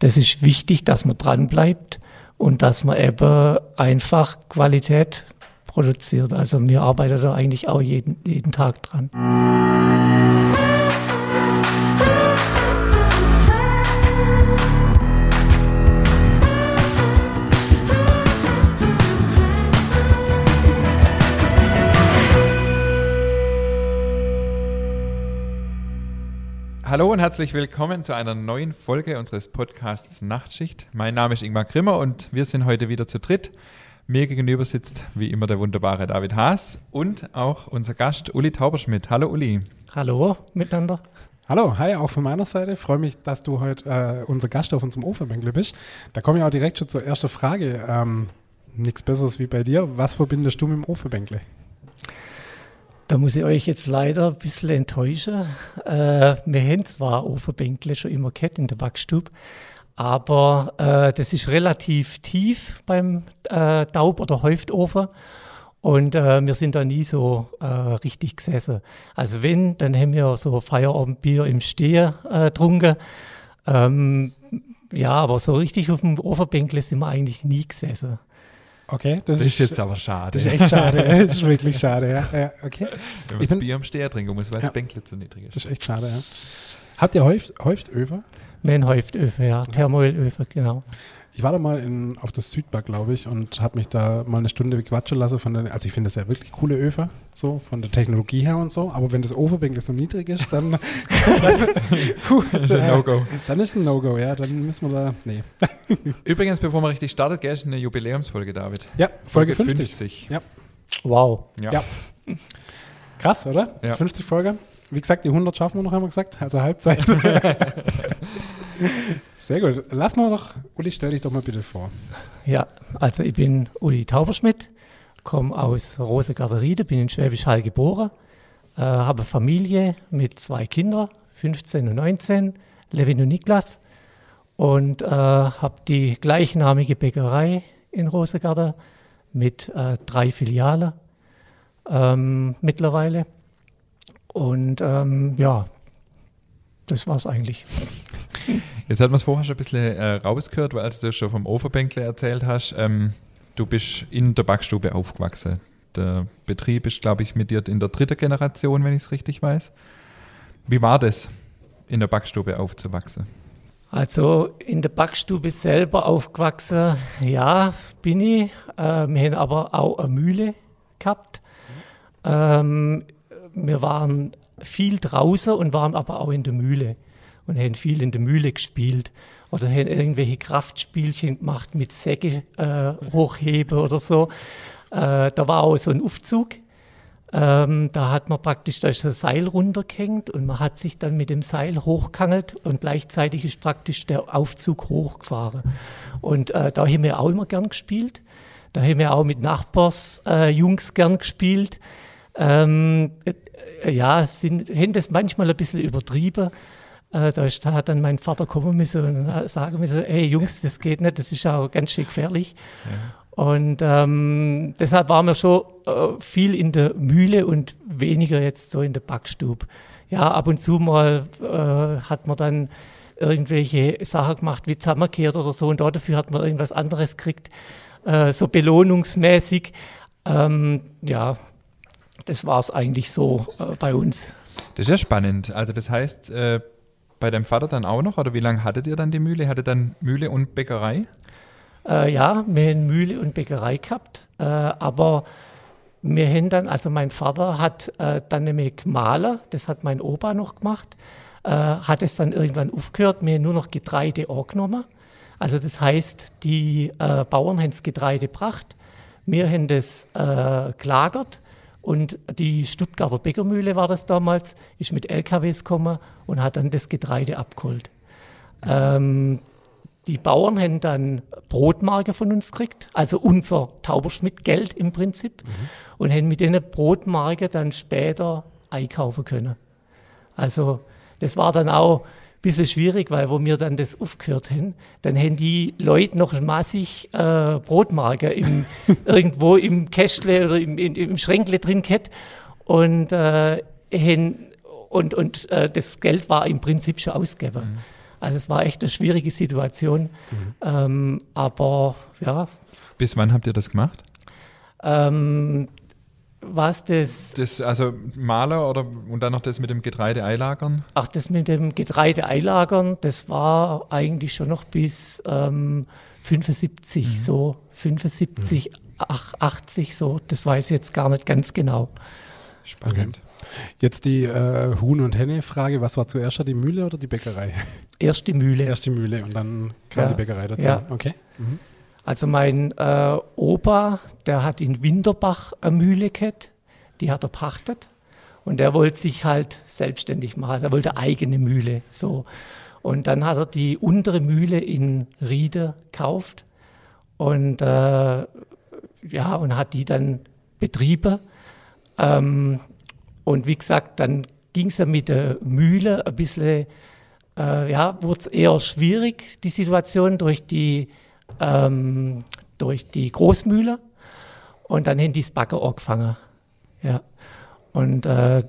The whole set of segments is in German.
das ist wichtig, dass man dran bleibt und dass man eben einfach Qualität produziert. Also wir arbeiten da eigentlich auch jeden, jeden Tag dran. Hallo und herzlich willkommen zu einer neuen Folge unseres Podcasts Nachtschicht. Mein Name ist Ingmar Grimmer und wir sind heute wieder zu dritt. Mir gegenüber sitzt wie immer der wunderbare David Haas und auch unser Gast Uli Tauberschmidt. Hallo Uli. Hallo miteinander. Hallo, hi, auch von meiner Seite. Freue mich, dass du heute äh, unser Gast auf unserem Ofenbänkle bist. Da komme ich auch direkt schon zur ersten Frage. Ähm, Nichts Besseres wie bei dir. Was verbindest du mit dem Ofenbänkle? Da muss ich euch jetzt leider ein bisschen enttäuschen. Äh, wir haben zwar Ofenbänkle schon immer gehabt in der Backstube, aber äh, das ist relativ tief beim äh, Taub- oder Häuftofen. Und äh, wir sind da nie so äh, richtig gesessen. Also wenn, dann haben wir so Feierabendbier im Stehen äh, getrunken. Ähm, ja, aber so richtig auf dem Ofenbänkle sind wir eigentlich nie gesessen. Okay, das, das ist, jetzt aber schade. Das ist echt schade. das ist wirklich schade, ja. ja okay. Wenn man das Bier am Steher trinken muss, weil ja. das Bänkle zu niedrig ist. Das ist echt schade, ja. Habt ihr häuft, häuft Öfer? Nein, häuft Öfer, ja. Thermoölöfer, genau. Ich war da mal in, auf das Südbar, glaube ich, und habe mich da mal eine Stunde quatschen lassen von der, also ich finde das ja wirklich coole Öfer, so von der Technologie her und so, aber wenn das Ofenbänkle so niedrig ist, dann, dann, ist ein No-Go. Dann ist ein No-Go, ja, dann müssen wir da, nee. Übrigens, bevor man richtig startet, gell, ist eine Jubiläumsfolge, David. Ja, Folge, Folge 50. 50. Ja. Wow. Ja. ja. Krass, oder? Ja. 50 Folge. Wie gesagt, die 100 schaffen wir noch, wir gesagt, also Halbzeit. Sehr gut. Lass mal doch, Uli, stell dich doch mal bitte vor. Ja, also ich bin Uli Tauberschmidt, komme aus Rosegarderide, bin in Schwäbisch Hall geboren, äh, habe Familie mit zwei Kindern, 15 und 19, Levin und Niklas, und äh, habe die gleichnamige Bäckerei in Rosegarde mit äh, drei Filialen ähm, mittlerweile. Und ähm, ja, das war es eigentlich. Jetzt hat man es vorher schon ein bisschen äh, rausgehört, weil als du schon vom Ofenbänkle erzählt hast, ähm, du bist in der Backstube aufgewachsen. Der Betrieb ist, glaube ich, mit dir in der dritten Generation, wenn ich es richtig weiß. Wie war das, in der Backstube aufzuwachsen? Also in der Backstube selber aufgewachsen, ja, bin ich. Äh, wir haben aber auch eine Mühle gehabt. Ähm, wir waren viel draußen und waren aber auch in der Mühle und haben viel in der Mühle gespielt oder haben irgendwelche Kraftspielchen gemacht mit Säge äh, hochheben oder so. Äh, da war auch so ein Aufzug. Ähm, da hat man praktisch da ist ein Seil runtergehängt und man hat sich dann mit dem Seil hochgehangelt und gleichzeitig ist praktisch der Aufzug hochgefahren. Und äh, da haben wir auch immer gern gespielt. Da haben wir auch mit Nachbarsjungs äh, gern gespielt. Ähm, äh, ja, sind, haben das manchmal ein bisschen übertrieben. Äh, da ist, da hat dann mein Vater kommen müssen und sagen müssen, hey Jungs, das geht nicht, das ist auch ganz schön gefährlich. Ja. Und ähm, deshalb waren wir schon äh, viel in der Mühle und weniger jetzt so in der Backstube. Ja, ab und zu mal äh, hat man dann irgendwelche Sachen gemacht, wie zusammengekehrt oder so, und dafür hat man irgendwas anderes gekriegt, äh, so belohnungsmäßig. Ähm, ja, das war es eigentlich so äh, bei uns. Das ist ja spannend. Also das heißt, äh, bei deinem Vater dann auch noch? Oder wie lange hattet ihr dann die Mühle? Hattet dann Mühle und Bäckerei? Äh, ja, wir haben Mühle und Bäckerei gehabt. Äh, aber wir haben dann, also mein Vater hat äh, dann nämlich gemahlen, das hat mein Opa noch gemacht, äh, hat es dann irgendwann aufgehört, haben nur noch Getreide angenommen. Also das heißt, die äh, Bauern haben das Getreide gebracht, wir haben das äh, gelagert und die Stuttgarter Bäckermühle war das damals, ist mit LKWs gekommen und hat dann das Getreide abgeholt. Ähm, die Bauern haben dann Brotmarke von uns gekriegt, also unser Tauberschmidt-Geld im Prinzip, mhm. und haben mit denen Brotmarke dann später einkaufen können. Also das war dann auch bisschen schwierig, weil wo wir dann das aufgehört haben, dann haben die Leute noch massig äh, Brotmarke im, irgendwo im Kästle oder im, im, im Schränkle drin gehabt und, äh, haben, und, und äh, das Geld war im Prinzip schon ausgegeben. Mhm. Also es war echt eine schwierige Situation. Ähm, aber ja, Bis wann habt ihr das gemacht? ähm, was das, Das, also Maler oder und dann noch das mit dem Getreide eilagern? ach, das mit dem Getreide einlagern, das war eigentlich schon noch bis ähm, 75, so 75, ach, 80, so, das weiß ich jetzt gar nicht ganz genau. Spannend. Jetzt die äh, Huhn- und Henne-Frage. Was war zuerst, die Mühle oder die Bäckerei? Erst die Mühle. Erst die Mühle und dann kam Ja. die Bäckerei dazu. Ja. Okay. Mhm. Also mein äh, Opa, der hat in Winterbach eine Mühle gehabt, die hat er pachtet und der wollte sich halt selbstständig machen, er wollte eigene Mühle, so. Und dann hat er die untere Mühle in Riede gekauft und äh, ja, und hat die dann betrieben. Ähm, und wie gesagt, dann ging es ja mit der Mühle ein bisschen, äh, ja, wurde es eher schwierig, die Situation durch die, ähm, durch die Großmühle. Und dann haben die das Backen angefangen. Ja. Und äh,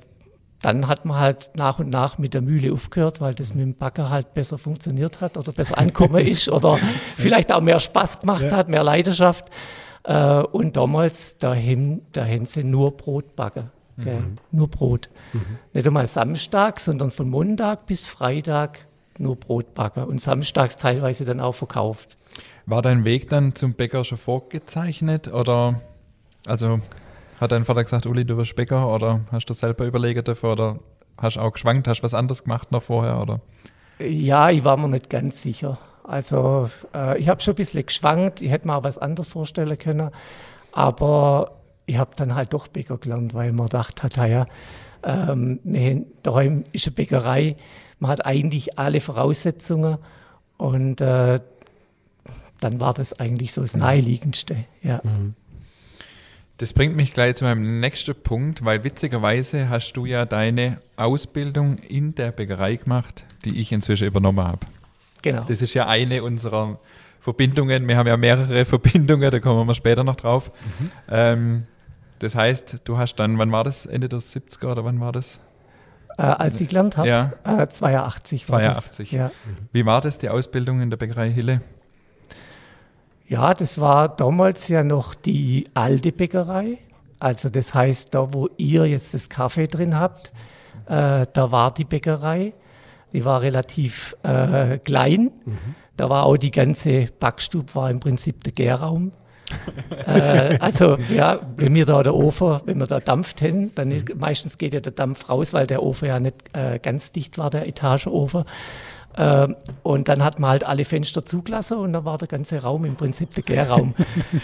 dann hat man halt nach und nach mit der Mühle aufgehört, weil das mit dem Backer halt besser funktioniert hat oder besser angekommen ist oder vielleicht auch mehr Spaß gemacht Ja. hat, mehr Leidenschaft. Äh, und damals, da haben, sie nur Brot backen. Gell? Nur Brot. Nicht einmal Samstag, sondern von Montag bis Freitag nur Brot backen und samstags teilweise dann auch verkauft. War dein Weg dann zum Bäcker schon vorgezeichnet oder also hat dein Vater gesagt, Uli, du wirst Bäcker oder hast du selber überlegt dafür oder hast auch geschwankt, hast was anderes gemacht noch vorher oder? Ja, ich war mir nicht ganz sicher. Also äh, ich habe schon ein bisschen geschwankt, ich hätte mir auch was anderes vorstellen können, aber ich habe dann halt doch Bäcker gelernt, weil man gedacht hat, ja, ähm, daheim ist eine Bäckerei, man hat eigentlich alle Voraussetzungen und äh, dann war das eigentlich so das Naheliegendste. Ja. Das bringt mich gleich zu meinem nächsten Punkt, weil witzigerweise hast du ja deine Ausbildung in der Bäckerei gemacht, die ich inzwischen übernommen habe. Genau. Das ist ja eine unserer Verbindungen. Wir haben ja mehrere Verbindungen, da kommen wir später noch drauf. Ähm, das heißt, du hast dann, wann war das? Ende der 70er oder wann war das? Äh, als ich gelernt habe, Ja. äh, 82 war 82. das. Ja. Wie war das, die Ausbildung in der Bäckerei Hille? Ja, das war damals ja noch die alte Bäckerei. Also das heißt, da wo ihr jetzt das Kaffee drin habt, äh, da war die Bäckerei. Die war relativ äh, klein. Da war auch die ganze Backstube war im Prinzip der Gärraum. äh, also ja, wenn wir da der Ofen, wenn wir da dampft hin, dann ist, meistens geht ja der Dampf raus, weil der Ofen ja nicht äh, ganz dicht war, der Etageofen. Ähm, und dann hat man halt alle Fenster zugelassen und dann war der ganze Raum im Prinzip der Gärraum.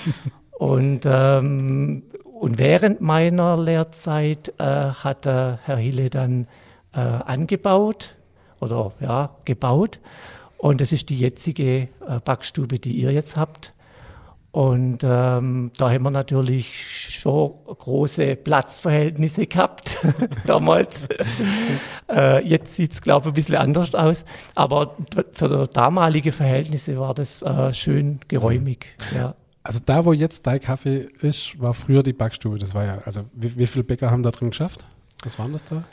und, ähm, und während meiner Lehrzeit äh, hat der Herr Hille dann äh, angebaut oder ja, gebaut. Und das ist die jetzige äh, Backstube, die ihr jetzt habt. Und ähm, da haben wir natürlich schon große Platzverhältnisse gehabt damals. äh, jetzt sieht es, glaube ich, ein bisschen anders aus. Aber für damalige Verhältnisse war das äh, schön geräumig. Ja. Also da, wo jetzt dein Kaffee ist, war früher die Backstube. Das war ja, also wie, wie viele Bäcker haben da drin geschafft? Was waren das da?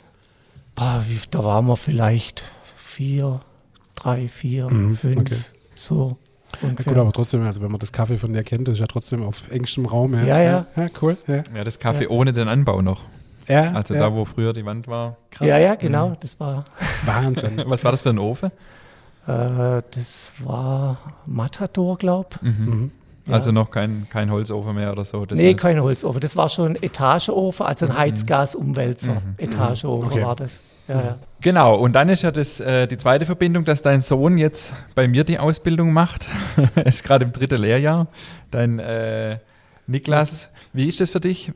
Ah, wie, da waren wir vielleicht vier, drei, vier, Mhm, fünf, okay. so ungefähr. gut, aber trotzdem, also wenn man das Kaffee von dir kennt, das ist ja trotzdem auf engstem Raum. Ja, Ja, ja. Ja, cool. Ja, Ja, das Kaffee ohne den Anbau noch. ja Also ja. da, wo früher die Wand war. Krass. ja, ja, genau. Das war, Wahnsinn. Was war das für ein Ofen? äh, das war Matador, glaub. Mhm. Mhm. Ja. Also noch kein, kein Holzofen mehr oder so. Das nee, heißt- kein Holzofen. Das war schon ein Etageofen, also ein Heizgasumwälzer. Mhm. Etageofen Okay. war das. Ja, ja. Genau, und dann ist ja das, äh, die zweite Verbindung, dass dein Sohn jetzt bei mir die Ausbildung macht. er ist gerade im dritten Lehrjahr. Dein äh, Niklas, wie ist das für dich,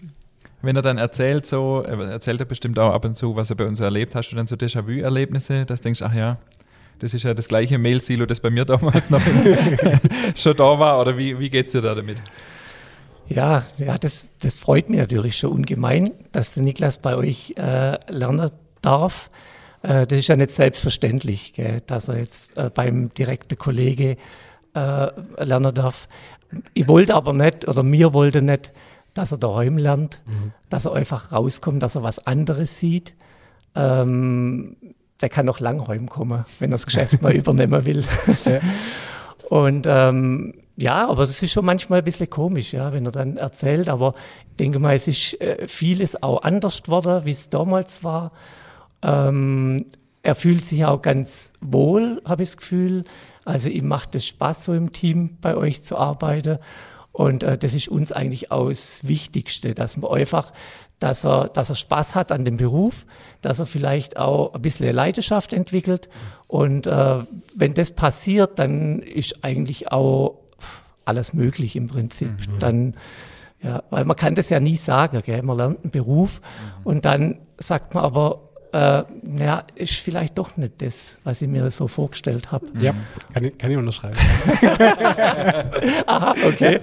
wenn er dann erzählt, so, er erzählt er bestimmt auch ab und zu, was er bei uns erlebt, hast du dann so Déjà-vu-Erlebnisse, dass du denkst, ach ja, das ist ja das gleiche Mail-Silo, das bei mir damals noch schon da war, oder wie, wie geht es dir da damit? Ja, ja das, das freut mich natürlich schon ungemein, dass der Niklas bei euch äh, lernen darf. Äh, das ist ja nicht selbstverständlich, gell, dass er jetzt äh, beim direkten Kollege äh, lernen darf. Ich wollte aber nicht, oder mir wollte nicht, dass er daheim lernt, dass er einfach rauskommt, dass er was anderes sieht. Ähm, der kann noch lang heimkommen, wenn er das Geschäft mal übernehmen will. Und ähm, ja, aber es ist schon manchmal ein bisschen komisch, ja, wenn er dann erzählt. Aber ich denke mal, es ist äh, vieles auch anders geworden, wie es damals war. Ähm, er fühlt sich auch ganz wohl, habe ich das Gefühl. Also ihm macht es Spaß, so im Team bei euch zu arbeiten. Und äh, das ist uns eigentlich auch das Wichtigste, dass man einfach, dass er, dass er Spaß hat an dem Beruf, dass er vielleicht auch ein bisschen Leidenschaft entwickelt. Und äh, wenn das passiert, dann ist eigentlich auch alles möglich im Prinzip. Mhm. Dann, ja, weil man kann das ja nie sagen, gell? man lernt einen Beruf mhm. und dann sagt man aber, äh, ja, ist vielleicht doch nicht das, was ich mir so vorgestellt habe. Ja, kann ich, kann ich unterschreiben. Aha, okay.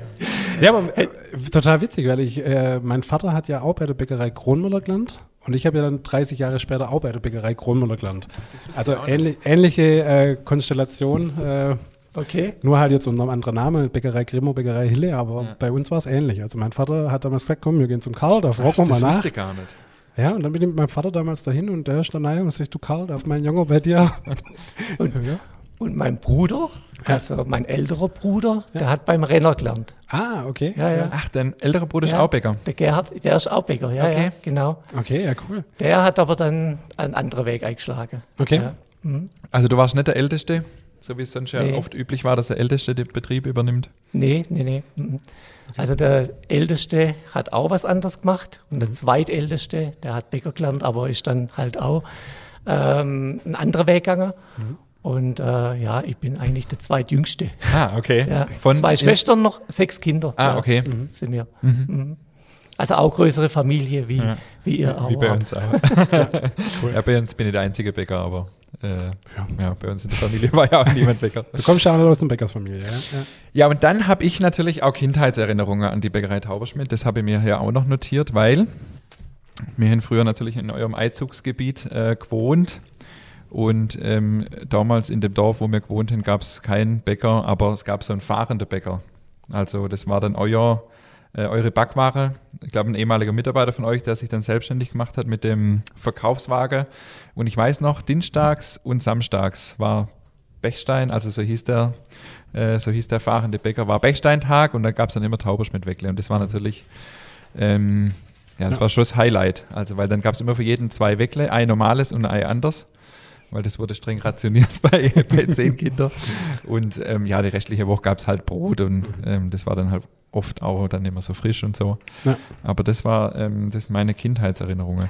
Ja, aber äh, total witzig, weil ich, äh, mein Vater hat ja auch bei der Bäckerei Kronmüller gelernt und ich habe ja dann 30 Jahre später auch bei der Bäckerei Kronmüller gelernt. Also ähnlich, ähnliche äh, Konstellation. Äh, Okay. Nur halt jetzt unter einem anderen Namen, Bäckerei Grimmo, Bäckerei Hille, aber ja. bei uns war es ähnlich. Also mein Vater hat damals gesagt, komm, wir gehen zum Karl, da fragen wir mal nach. Das wusste gar nicht. Ja, und dann bin ich mit meinem Vater damals dahin und der ist dann naja und sagt, du Karl, darf mein Junge bei dir? und, ja. und mein Bruder, also mein älterer Bruder, ja. der hat beim Renner gelernt. Ah, okay. Ja, ja. Ach, dein älterer Bruder ist auch Bäcker? Der Gerhard, der ist auch Bäcker, ja, okay. ja, genau. Okay, ja, cool. Der hat aber dann einen anderen Weg eingeschlagen. Okay. Mhm. Also du warst nicht der Älteste? So wie es sonst nee. ja oft üblich war, dass der Älteste den Betrieb übernimmt? Nee, nee, nee. Mhm. Also der Älteste hat auch was anderes gemacht und der mhm. Zweitälteste, der hat Bäcker gelernt, aber ist dann halt auch ähm, ein anderer Weg gegangen. Mhm. Und äh, ja, ich bin eigentlich der Zweitjüngste. Ah, okay. Ja, Von zwei Schwestern noch, sechs Kinder. Ah, ja, okay. Mhm. Sind wir. Mhm. mhm. Also auch größere Familie wie, ja. wie ihr auch. Wie bei uns auch. cool. Ja, bei uns bin ich der einzige Bäcker, aber äh, ja. ja. bei uns in der Familie war ja auch niemand Bäcker. Du kommst ja auch aus der Bäckersfamilie, ja? Ja, ja und dann habe ich natürlich auch Kindheitserinnerungen an die Bäckerei Tauberschmidt. Das habe ich mir hier auch noch notiert, weil wir haben früher natürlich in eurem Einzugsgebiet äh, gewohnt. Und ähm, damals in dem Dorf, wo wir gewohnt haben, gab es keinen Bäcker, aber es gab so einen fahrenden Bäcker. Also das war dann euer äh, eure Backware. Ich glaube, ein ehemaliger Mitarbeiter von euch, der sich dann selbstständig gemacht hat mit dem Verkaufswagen. Und ich weiß noch, dienstags und samstags war Bechstein, also so hieß der, äh, so hieß der fahrende Bäcker, war Bechsteintag und da gab es dann immer Tauberschmidt-Weckle. Und das war natürlich, ähm, ja, das ja. war schon das Highlight. Also, weil dann gab es immer für jeden zwei Weckle, ein normales und ein anders weil das wurde streng rationiert bei, bei zehn Kindern. Und ähm, ja, die restliche Woche gab es halt Brot und ähm, das war dann halt oft auch dann immer so frisch und so. Ja. Aber das war ähm, das meine Kindheitserinnerungen.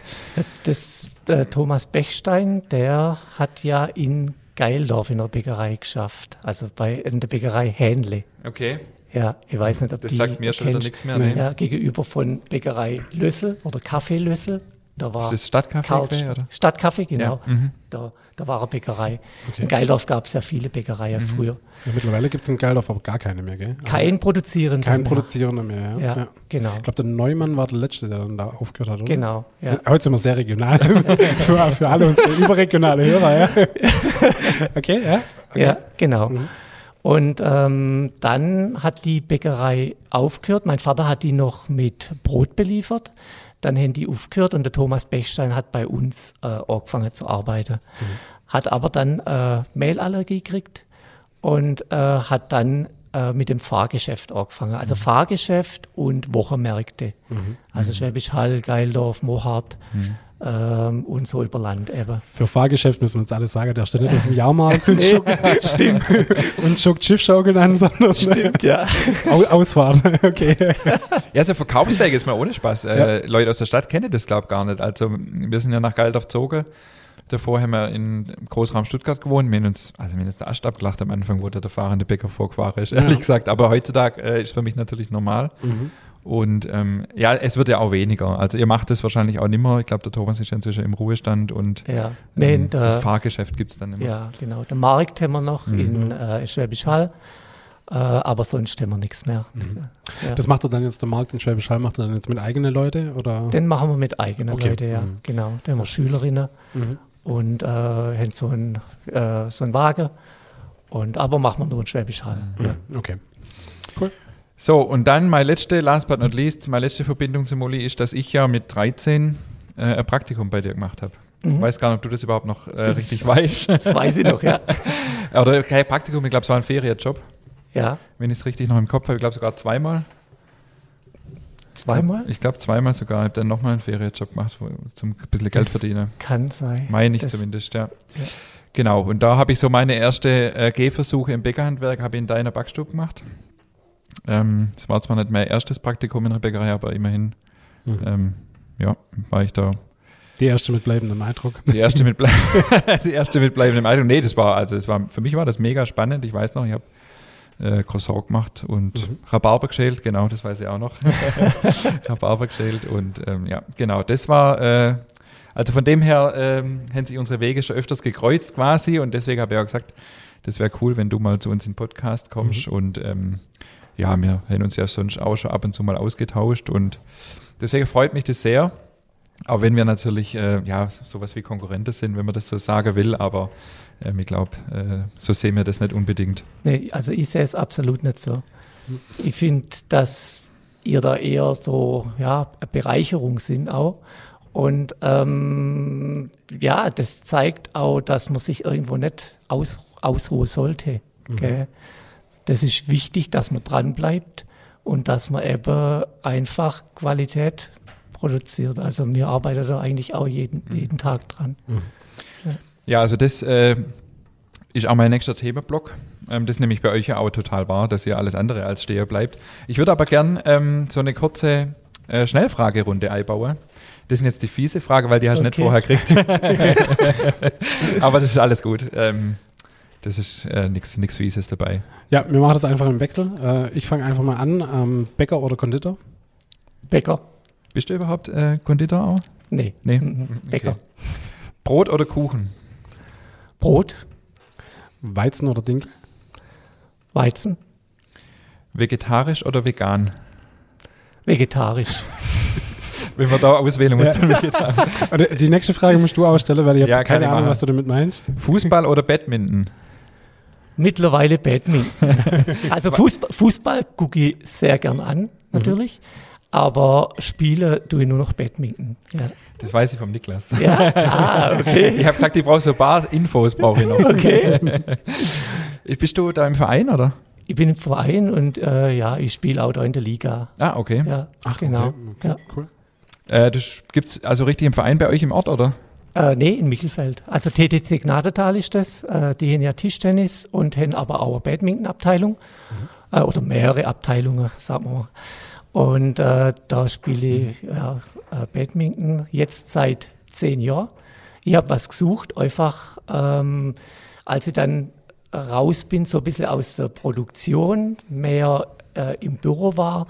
Das, der Thomas Bechstein, der hat ja in Geildorf in der Bäckerei geschafft, also bei in der Bäckerei Hähnle. Okay. Ja, ich weiß nicht, ob das die sagt mir schon wieder nichts mehr. Nee. Ja, gegenüber von Bäckerei Lössel oder Kaffee Lössel. Da war ist das Stadtcafé? Oder? Stadtcafé, genau. Ja. Mhm. Da da war eine Bäckerei. Okay. In Geildorf gab es ja viele Bäckereien mhm. früher. Ja, mittlerweile gibt es in Geildorf aber gar keine mehr, gell? Also kein produzierender Kein mehr. produzierender mehr, ja. ja, ja. genau. Ich glaube, der Neumann war der Letzte, der dann da aufgehört hat, oder? Genau, ja. Heute sind wir sehr regional für, für alle unsere überregionale Hörer, ja. okay, ja. Okay. Ja, genau. Mhm. Und ähm, dann hat die Bäckerei aufgehört. Mein Vater hat die noch mit Brot beliefert. Dann haben die aufgehört und der Thomas Bechstein hat bei uns äh, angefangen zu arbeiten. Mhm. Hat aber dann äh, Mehlallergie gekriegt und äh, hat dann äh, mit dem Fahrgeschäft angefangen. Also mhm. Fahrgeschäft und Wochenmärkte. Mhm. Also mhm. Schwäbisch Hall, Geildorf, Mohardt. Mhm. Ähm, und so über Land eben. Für Fahrgeschäft müssen wir uns alle sagen, der steht nicht auf dem Jahrmarkt und, nee, stimmt. und schuckt Schiffschaukeln an, sondern stimmt, ja. Ausfahren, okay. Ja, so Verkaufswege ist mal ohne Spaß. Äh, ja. Leute aus der Stadt kennen das, glaube ich, gar nicht. Also wir sind ja nach Geildorf gezogen. Davor haben wir in Großraum Stuttgart gewohnt. Wir haben uns, also wir haben uns der Ast abgelacht am Anfang, wo der, der fahrende Bäcker vorgefahren ist, ehrlich ja. gesagt. Aber heutzutage äh, ist für mich natürlich normal. Mhm. Und ähm, ja, es wird ja auch weniger. Also ihr macht das wahrscheinlich auch nicht mehr. Ich glaube, der Thomas ist inzwischen im Ruhestand und ja. ähm, das Fahrgeschäft gibt es dann immer. Ja, genau. Der Markt haben wir noch mhm. in äh, Schwäbisch Hall. Äh, aber sonst haben wir nichts mehr. Mhm. Ja. Das macht er dann jetzt der Markt in Schwäbisch Hall, macht er dann jetzt mit eigenen Leuten? Oder? Den machen wir mit eigenen okay. Leuten, ja. Mhm. Genau. Da haben wir Schülerinnen mhm. und äh, haben so einen, äh, so einen Wagen. Und, aber machen wir nur in Schwäbisch Hall. Mhm. Ja. Okay. Cool. So, und dann meine letzte, last but not least, meine letzte Verbindung zu Molly ist, dass ich ja mit 13 äh, ein Praktikum bei dir gemacht habe. Ich weiß gar nicht, ob du das überhaupt noch äh, richtig weißt. Das weiß ich noch, ja. Oder kein Praktikum, ich glaube, es war ein Ferienjob, Ja, wenn ich es richtig noch im Kopf habe. Ich glaube sogar zweimal. zweimal? Ich glaube zweimal sogar. Ich habe dann nochmal einen Ferienjob gemacht, wo- zum ein bisschen Geld Das- verdienen. Kann sein. Meine ich Das- zumindest, ja. Ja. Genau, und da habe ich so meine erste äh, Gehversuche im Bäckerhandwerk, habe ich in deiner Backstube gemacht. Ähm, Es war zwar nicht mein erstes Praktikum in der Bäckerei, aber immerhin, Mhm. ähm, ja, war ich da Die erste mit bleibendem Eindruck. die erste mit, blei die erste mit bleibendem Eindruck. Nee, das war, also es war, für mich war das mega spannend. Ich weiß noch, ich habe äh, Croissant gemacht und Mhm. Rhabarber geschält, genau, das weiß ich auch noch. Rhabarber geschält und ähm, ja, genau, das war, äh, also von dem her ähm, haben sich unsere Wege schon öfters gekreuzt quasi und deswegen habe ich auch gesagt, das wäre cool, wenn du mal zu uns in den Podcast kommst und ähm, ja, wir haben uns ja sonst auch schon ab und zu mal ausgetauscht und deswegen freut mich das sehr. Auch wenn wir natürlich äh, ja sowas wie Konkurrenten sind, wenn man das so sagen will, aber ähm, ich glaube, äh, so sehen wir das nicht unbedingt. Nee, also ich sehe es absolut nicht so. Ich finde, dass ihr da eher so, ja, eine Bereicherung sind auch. Und ähm, ja, das zeigt auch, dass man sich irgendwo nicht aus, ausruhen sollte. Gell? Das ist wichtig, dass man dran bleibt und dass man eben einfach Qualität produziert. Also wir arbeiten da eigentlich auch jeden, jeden Tag dran. Ja, also das äh, ist auch mein nächster Themenblock. Ähm, das ist nämlich bei euch ja auch total wahr, dass ihr alles andere als Steher bleibt. Ich würde aber gern ähm, so eine kurze äh, Schnellfragerunde einbauen. Das sind jetzt die fiese Frage, weil die hast du nicht Okay. vorher gekriegt. aber das ist alles gut. Ähm, das ist äh, nichts Fieses dabei. Ja, wir machen das einfach im Wechsel. Äh, ich fange einfach mal an. Ähm, Bäcker oder Konditor? Bäcker? Bist du überhaupt äh, Konditor auch? Nee. Nee. Mhm. Bäcker. Okay. Brot oder Kuchen? Brot, Weizen oder Dinkel? Weizen, Vegetarisch oder vegan? vegetarisch. Wenn man da auswählen muss, Ja. dann vegetarisch. Die nächste Frage musst du auch stellen, weil ich habe Ja, kann keine ich Ahnung, machen. was du damit meinst. Fußball oder Badminton? Mittlerweile Badminton. Also Fußball, Fußball gucke ich sehr gern an, natürlich. Aber spiele tue ich nur noch Badminton. Ja. Das weiß ich vom Niklas. ja? Ah, okay. Ich habe gesagt, ich brauche so ein paar Infos, brauche ich noch. Okay. Bist du da im Verein, oder? Ich bin im Verein und äh, ja, ich spiele auch da in der Liga. Ah, okay. Ja, Ach, genau. Okay, okay, Ja. cool. Äh, das gibt's also richtig im Verein bei euch im Ort, oder? Äh, nee, in Michelfeld. Also TTC Gnadental ist das. Äh, die haben ja Tischtennis und haben aber auch eine Badminton-Abteilung. Äh, oder mehrere Abteilungen, sagen wir mal. Und äh, da spiele ich ja, äh, Badminton jetzt seit zehn Jahren. Ich habe was gesucht, einfach ähm, als ich dann raus bin, so ein bisschen aus der Produktion, mehr äh, im Büro war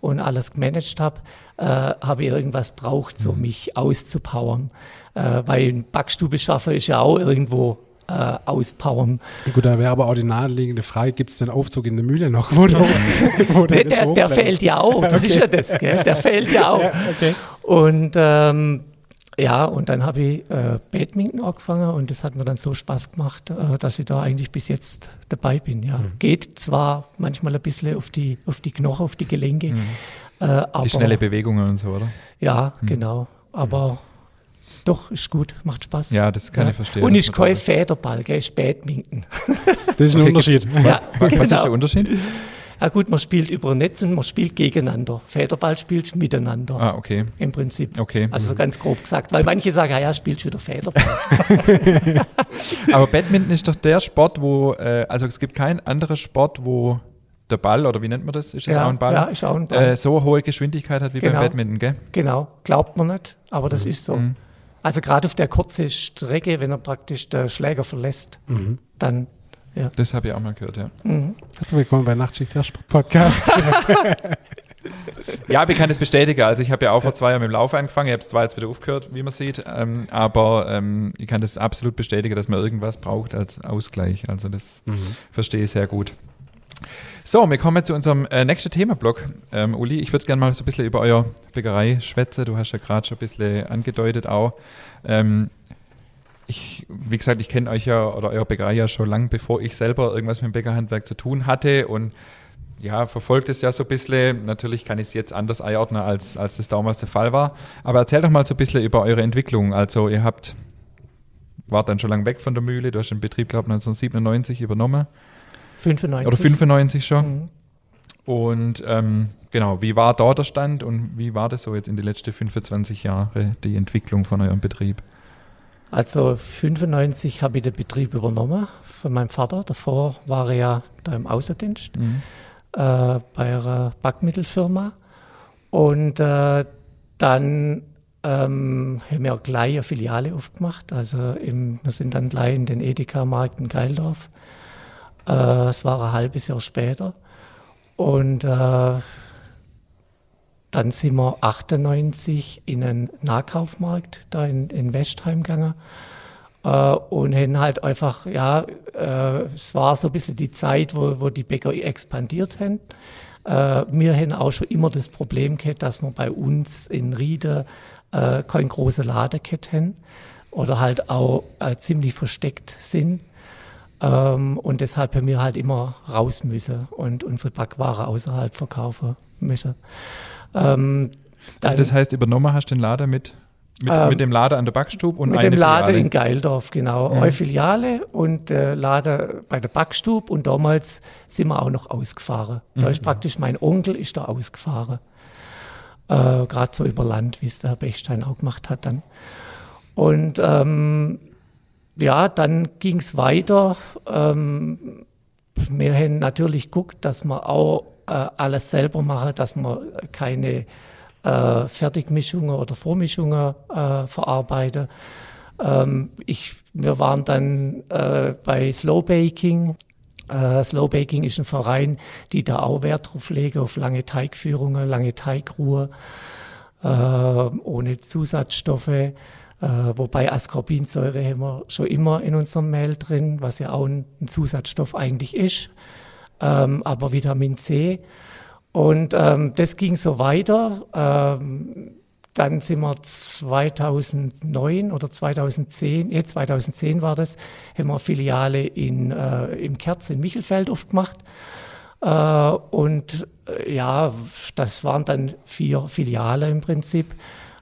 und alles gemanagt habe, äh, habe ich irgendwas braucht, so mich auszupowern. Äh, weil ein Backstube schaffen ist ja auch irgendwo äh, auspowern. Gut, da wäre aber auch die naheliegende Frage, gibt es den Aufzug in der Mühle noch? Wo wo Nee, der, der fehlt ja auch, das ist ja das, gell? der fehlt ja auch. Ja, okay. Und ähm, ja, und dann habe ich äh, Badminton angefangen und das hat mir dann so Spaß gemacht, äh, dass ich da eigentlich bis jetzt dabei bin. Ja. Mhm. Geht zwar manchmal ein bisschen auf die, auf die Knochen, auf die Gelenke, äh, aber Mhm. Die schnelle Bewegungen und so, oder? ja, genau. Aber doch, ist gut, macht Spaß. Ja, das kann Ja. ich verstehen. Und ist kein Federball, gell, ist Badminton. Das ist ein Okay, Unterschied. Ja, Was, was ist genau. der Unterschied? Ja gut, man spielt über Netz und man spielt gegeneinander. Federball spielst du miteinander. Ah, okay. Im Prinzip. Okay. Also so ganz grob gesagt. Weil manche sagen, ja, ja, spielst wieder Federball. Aber Badminton ist doch der Sport, wo, äh, also es gibt keinen anderen Sport, wo der Ball, oder wie nennt man das? Ist das ja, auch ein Ball? Ja, ist auch ein Ball. Äh, so hohe Geschwindigkeit hat wie Genau. beim Badminton, gell? genau. Glaubt man nicht, aber das ist so. Mhm. Also gerade auf der kurzen Strecke, wenn er praktisch der Schläger verlässt, Mhm. dann, ja. Das habe ich auch mal gehört, ja. Mhm. Herzlich willkommen bei Nachtschicht, der Sport-Podcast. Ja, aber ich kann das bestätigen. Also ich habe ja auch vor zwei Jahren mit dem Lauf angefangen. Ich habe es zwar jetzt wieder aufgehört, wie man sieht, ähm, aber ähm, ich kann das absolut bestätigen, dass man irgendwas braucht als Ausgleich. Also das verstehe ich sehr gut. So, wir kommen zu unserem äh, nächsten Themablock. Ähm, Uli, ich würde gerne mal so ein bisschen über euer Bäckerei schwätzen. Du hast ja gerade schon ein bisschen angedeutet auch. Ähm, ich, wie gesagt, ich kenne euch ja oder euer Bäckerei ja schon lang, bevor ich selber irgendwas mit dem Bäckerhandwerk zu tun hatte und ja, verfolgt es ja so ein bisschen. Natürlich kann ich es jetzt anders einordnen, als, als das damals der Fall war. Aber erzählt doch mal so ein bisschen über eure Entwicklung. Also ihr habt war dann schon lange weg von der Mühle. Du hast den Betrieb, glaube ich, 1997 übernommen. 95. Oder 95 schon. Mhm. Und ähm, genau, wie war da der Stand und wie war das so jetzt in den letzten 25 Jahren, die Entwicklung von eurem Betrieb? Also 95 habe ich den Betrieb übernommen von meinem Vater. Davor war er ja da im Außendienst Mhm. äh, bei einer Backmittelfirma. Und äh, dann ähm, haben wir gleich eine Filiale aufgemacht. Also im, wir sind dann gleich in den Edeka-Markt in Geildorf. Äh, Es war ein halbes Jahr später. Und äh, dann sind wir 98 in einen Nahkaufmarkt da in, in Westheim gegangen. Äh, und haben halt einfach, ja, äh, es war so ein bisschen die Zeit, wo, wo die Bäcker expandiert haben. Äh, wir haben auch schon immer das Problem gehabt, dass wir bei uns in Riede äh, keine große Ladekette haben oder halt auch äh, ziemlich versteckt sind. Ähm, und deshalb haben wir halt immer raus müssen und unsere Backware außerhalb verkaufen müssen. Ähm, dann- Also das heißt, übernommen hast du den Lader mit, mit, Ähm, mit dem Lader an der Backstube und mit dem Filiale. in Geildorf, genau. Mhm. Eine Filiale und äh, Laden bei der Backstube und damals sind wir auch noch ausgefahren. Da Mhm. ist praktisch mein Onkel ist da ausgefahren. Äh, Gerade so über Land, wie es der Herr Bechstein auch gemacht hat dann. Und ähm, ja, dann ging es weiter. Ähm, wir haben natürlich geguckt, dass wir auch äh, alles selber machen, dass wir keine äh, Fertigmischungen oder Vormischungen äh, verarbeiten. Ähm, ich, wir waren dann äh, bei Slow Baking. Äh, Slow Baking ist ein Verein, die da auch Wert drauf legen, auf lange Teigführungen, lange Teigruhe, äh, ohne Zusatzstoffe. Äh, wobei Ascorbinsäure haben wir schon immer in unserem Mehl drin, was ja auch ein, Zusatzstoff eigentlich ist, ähm, aber Vitamin C. Und ähm, das ging so weiter. Ähm, dann sind wir 2009 oder 2010, nee, 2010 war das, haben wir Filiale in, äh, im Kerz in Michelfeld aufgemacht. Äh, und äh, ja, das waren dann vier Filialen im Prinzip,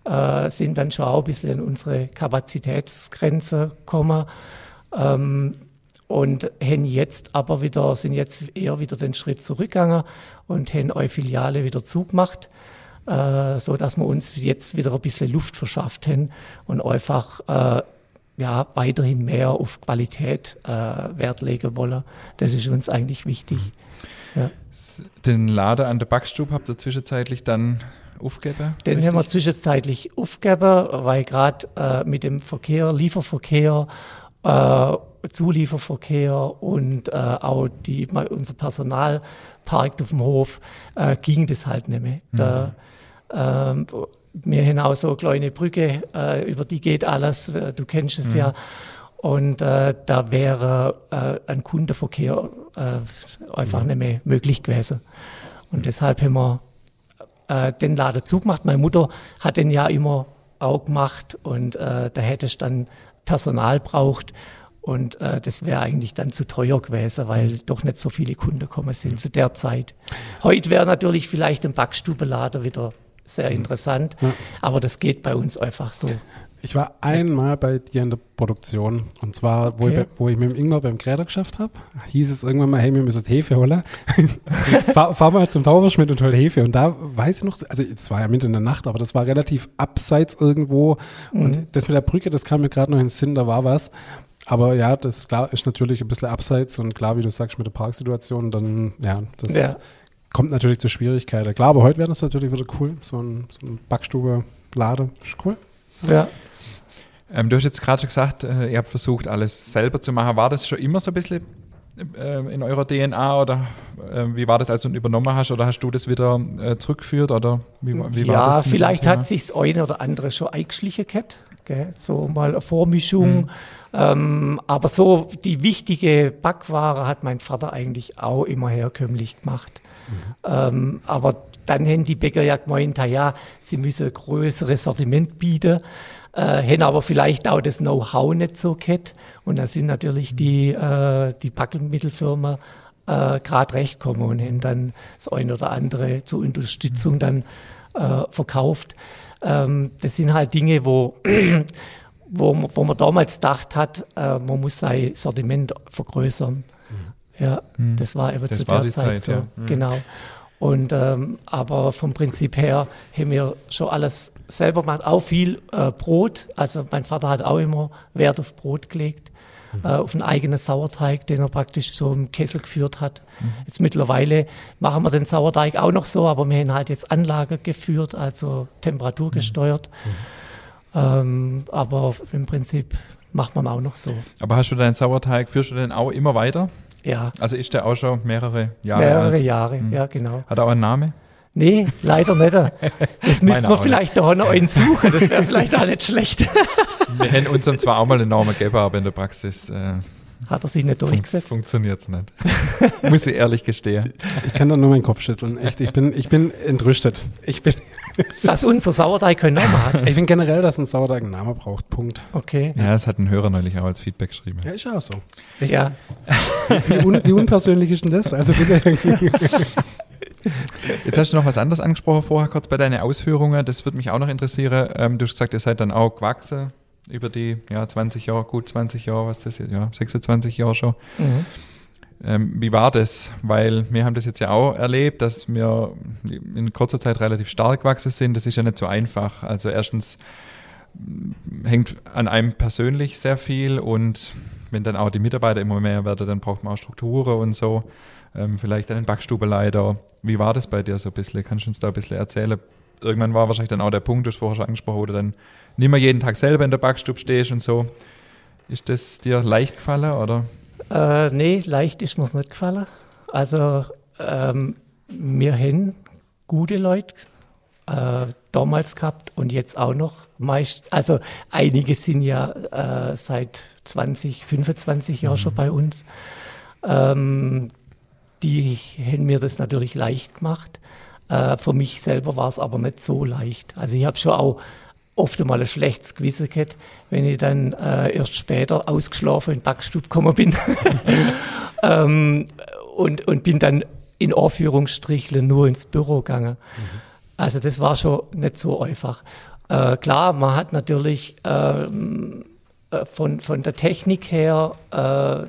äh, sind dann schon auch ein bisschen an unsere Kapazitätsgrenze gekommen. Ähm, und haben jetzt aber wieder, sind jetzt eher wieder den Schritt zurückgegangen und haben eure Filiale wieder zugemacht, äh, so dass wir uns jetzt wieder ein bisschen Luft verschafft haben und einfach äh, ja, weiterhin mehr auf Qualität äh, Wert legen wollen. Das ist uns eigentlich wichtig. Ja. Den Lader an der Backstube habt ihr zwischenzeitlich dann aufgegeben? Den richtig? haben wir zwischenzeitlich aufgegeben, weil gerade äh, mit dem Verkehr, Lieferverkehr, äh, Zulieferverkehr und äh, auch die, unser Personalpark auf dem Hof äh, ging das halt nicht mehr. Da, ähm, wir haben auch so eine kleine Brücke, äh, über die geht alles, äh, du kennst es ja. Und äh, da wäre äh, ein Kundenverkehr äh, einfach nicht mehr möglich gewesen. Und deshalb haben wir äh, den Laden zugemacht. Meine Mutter hat den ja immer auch gemacht und äh, da hätte ich dann Personal braucht. Und äh, das wäre eigentlich dann zu teuer gewesen, weil doch nicht so viele Kunden gekommen sind zu der Zeit. Heute wäre natürlich vielleicht ein Backstubelader wieder sehr interessant, Ja. aber das geht bei uns einfach so. Ich war einmal bei dir in der Produktion. Und zwar, wo, ich, Okay. bei- wo ich mit dem Ingmar beim Gräder geschafft habe, hieß es irgendwann mal, hey, wir müssen Hefe holen. fahr, fahr mal zum Tauberschmidt und hol Hefe. Und da weiß ich noch, also es war ja mitten in der Nacht, aber das war relativ abseits irgendwo. Und das mit der Brücke, das kam mir gerade noch ins Sinn, da war was. Aber ja, das klar ist natürlich ein bisschen abseits und klar, wie du sagst, mit der Parksituation, dann, ja, das Ja. kommt natürlich zu Schwierigkeiten. Klar, aber heute wäre das natürlich wieder cool. So ein, so ein Backstube-Lade, ist cool. Ja. Ähm, du hast jetzt gerade schon gesagt, äh, ihr habt versucht, alles selber zu machen. War das schon immer so ein bisschen äh, in eurer DNA oder äh, wie war das, als du übernommen hast? Oder hast du das wieder äh, zurückgeführt? Oder wie, war- wie war ja, das? mit dem vielleicht hat sich das eine oder andere schon eingeschlichen gehabt, gell? so mal eine Vormischung. Mhm. Ähm, aber so die wichtige Backware hat mein Vater eigentlich auch immer herkömmlich gemacht. Mhm. Ähm, aber dann haben die Bäcker ja gemeint, "Ah ja, sie müssen ein größeres Sortiment bieten, äh, haben aber vielleicht auch das Know-how nicht so gehabt. Und da sind natürlich die, äh, die Backmittelfirmen äh, gerade recht gekommen und haben dann das eine oder andere zur Unterstützung dann äh, verkauft. Ähm, das sind halt Dinge, wo, wo, man- wo man damals gedacht hat, äh, man muss sein Sortiment vergrößern. Ja, das war eben Mhm. Das zu war der Zeit, Zeit, so. ja. Mhm. Genau. Und ähm, aber vom Prinzip her haben wir schon alles selber gemacht, auch viel äh, Brot. Also mein Vater hat auch immer Wert auf Brot gelegt, Mhm. äh, auf einen eigenen Sauerteig, den er praktisch so im Kessel geführt hat. Mhm. Jetzt mittlerweile machen wir den Sauerteig auch noch so, aber wir haben halt jetzt Anlage geführt, also Temperatur gesteuert. Ähm, aber im Prinzip macht man auch noch so. Aber hast du deinen Sauerteig, führst du den auch immer weiter? Ja, Also ist der auch schon mehrere Jahre mehrere alt? Jahre, ja genau. Hat er auch einen Namen? Nee, leider nicht. Das müssten wir vielleicht da noch einen suchen, das wäre vielleicht auch nicht schlecht. Wir haben uns zwar auch mal einen Namen gegeben, aber in der Praxis äh, Hat er sich nicht fun durchgesetzt? funktioniert es nicht. Muss ich ehrlich gestehen. Ich kann da nur meinen Kopf schütteln. Echt, ich bin, ich bin entrüstet. Ich bin, Dass unser Sauerteig keinen Namen hat. ich finde generell, dass ein Sauerteig einen Namen braucht. Punkt. Okay. Ja, das hat ein Hörer neulich auch als Feedback geschrieben. Ja, ist ja auch so. Ja, Wie, un, wie unpersönlich ist denn das? Also bitte. Jetzt hast du noch was anderes angesprochen vorher, kurz bei deinen Ausführungen. Das würde mich auch noch interessieren. Ähm, du hast gesagt, ihr seid dann auch gewachsen über die ja, 20 Jahre, gut 20 Jahre, was das jetzt, ja, 26 Jahre schon. mhm. Ähm, wie war das? Weil wir haben das jetzt ja auch erlebt, dass wir in kurzer Zeit relativ stark gewachsen sind. Das ist ja nicht so einfach. Also erstens hängt an einem persönlich sehr viel und wenn dann auch die Mitarbeiter immer mehr werden, dann braucht man auch Strukturen und so. Ähm, vielleicht einen Backstubeleiter. Wie war das bei dir so ein bisschen? Kannst du uns da ein bisschen erzählen? Irgendwann war wahrscheinlich dann auch der Punkt, du hast vorher schon angesprochen, wo du dann nicht mehr jeden Tag selber in der Backstube stehst und so. Ist das dir leicht gefallen oder? Äh, nee, leicht ist mir's nicht gefallen. Also, ähm, wir haben gute Leute äh, damals gehabt und jetzt auch noch. Meist, also, einige sind ja äh, seit 20, 25 Jahren schon bei uns. Ähm, die haben mir das natürlich leicht gemacht. Äh, für mich selber war es aber nicht so leicht. Also, ich habe schon auch oft einmal ein schlechtes Gewissen gehabt, wenn ich dann äh, erst später ausgeschlafen in den Backstube gekommen bin. ähm, und, und bin dann in Anführungsstrichen nur ins Büro gegangen. Also das war schon nicht so einfach. Äh, klar, man hat natürlich ähm, äh, von, von der Technik her, äh,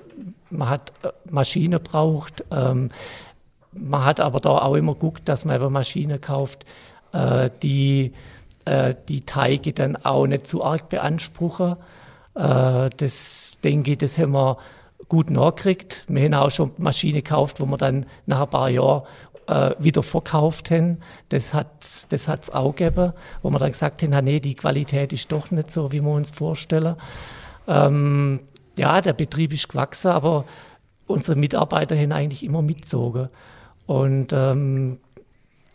man hat äh, Maschine braucht, ähm, man hat aber da auch immer geguckt, dass man eben Maschine kauft, äh, die äh, die Teige dann auch nicht zu arg beanspruchen. Äh, das denke ich, das haben wir gut nachgekriegt. Wir haben auch schon Maschine gekauft, wo wir dann nach ein paar Jahren äh, wieder verkauft haben. Das hat es das hat's auch gegeben, wo wir dann gesagt haben, "Ah, nee, die Qualität ist doch nicht so, wie wir uns vorstellen. Ähm, ja, der Betrieb ist gewachsen, aber unsere Mitarbeiter haben eigentlich immer mitgezogen. Und ähm,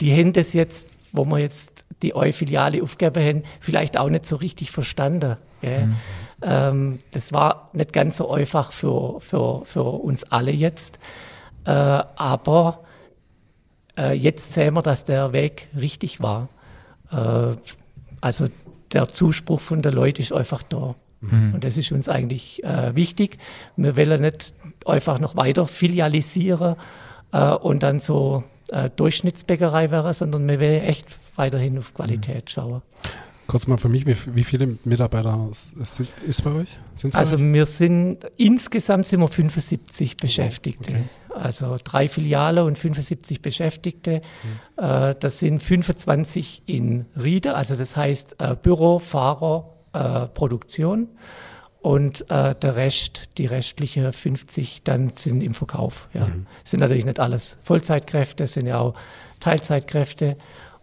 die haben das jetzt, wo wir jetzt die Eu-Filiale aufgegeben haben, vielleicht auch nicht so richtig verstanden. Gell? Ähm, das war nicht ganz so einfach für, für, für uns alle jetzt. Äh, aber äh, jetzt sehen wir, dass der Weg richtig war. Äh, also der Zuspruch von den Leuten ist einfach da. Und das ist uns eigentlich äh, wichtig. Wir wollen nicht einfach noch weiter filialisieren und dann so äh, Durchschnittsbäckerei wäre, sondern wir wollen echt weiterhin auf Qualität schauen. Kurz mal für mich, wie, wie viele Mitarbeiter sind- ist bei euch? Sind's bei Also euch? wir sind, insgesamt sind wir 75 Beschäftigte. okay. Also drei Filiale und 75 Beschäftigte. Äh, das sind 25 in Riede, also das heißt äh, Büro, Fahrer, äh, Produktion. Und äh, der Rest, die restliche 50, dann sind im Verkauf. Ja. Sind natürlich nicht alles Vollzeitkräfte, sind ja auch Teilzeitkräfte.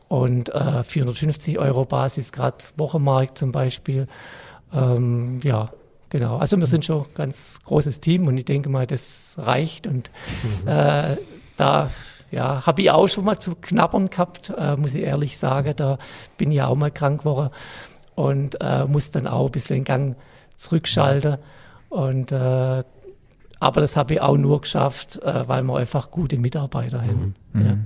Und äh, 450 Euro Basis, gerade Wochenmarkt zum Beispiel. Ähm, ja, genau. Also wir sind schon ein ganz großes Team und ich denke mal, das reicht. Und äh, da ja, habe ich auch schon mal zu knabbern gehabt, äh, muss ich ehrlich sagen. Da bin ich ja auch mal krank geworden und äh, muss dann auch ein bisschen den Gang zurückschalten. Und äh, aber das habe ich auch nur geschafft, äh, weil wir einfach gute Mitarbeiter haben. Ja.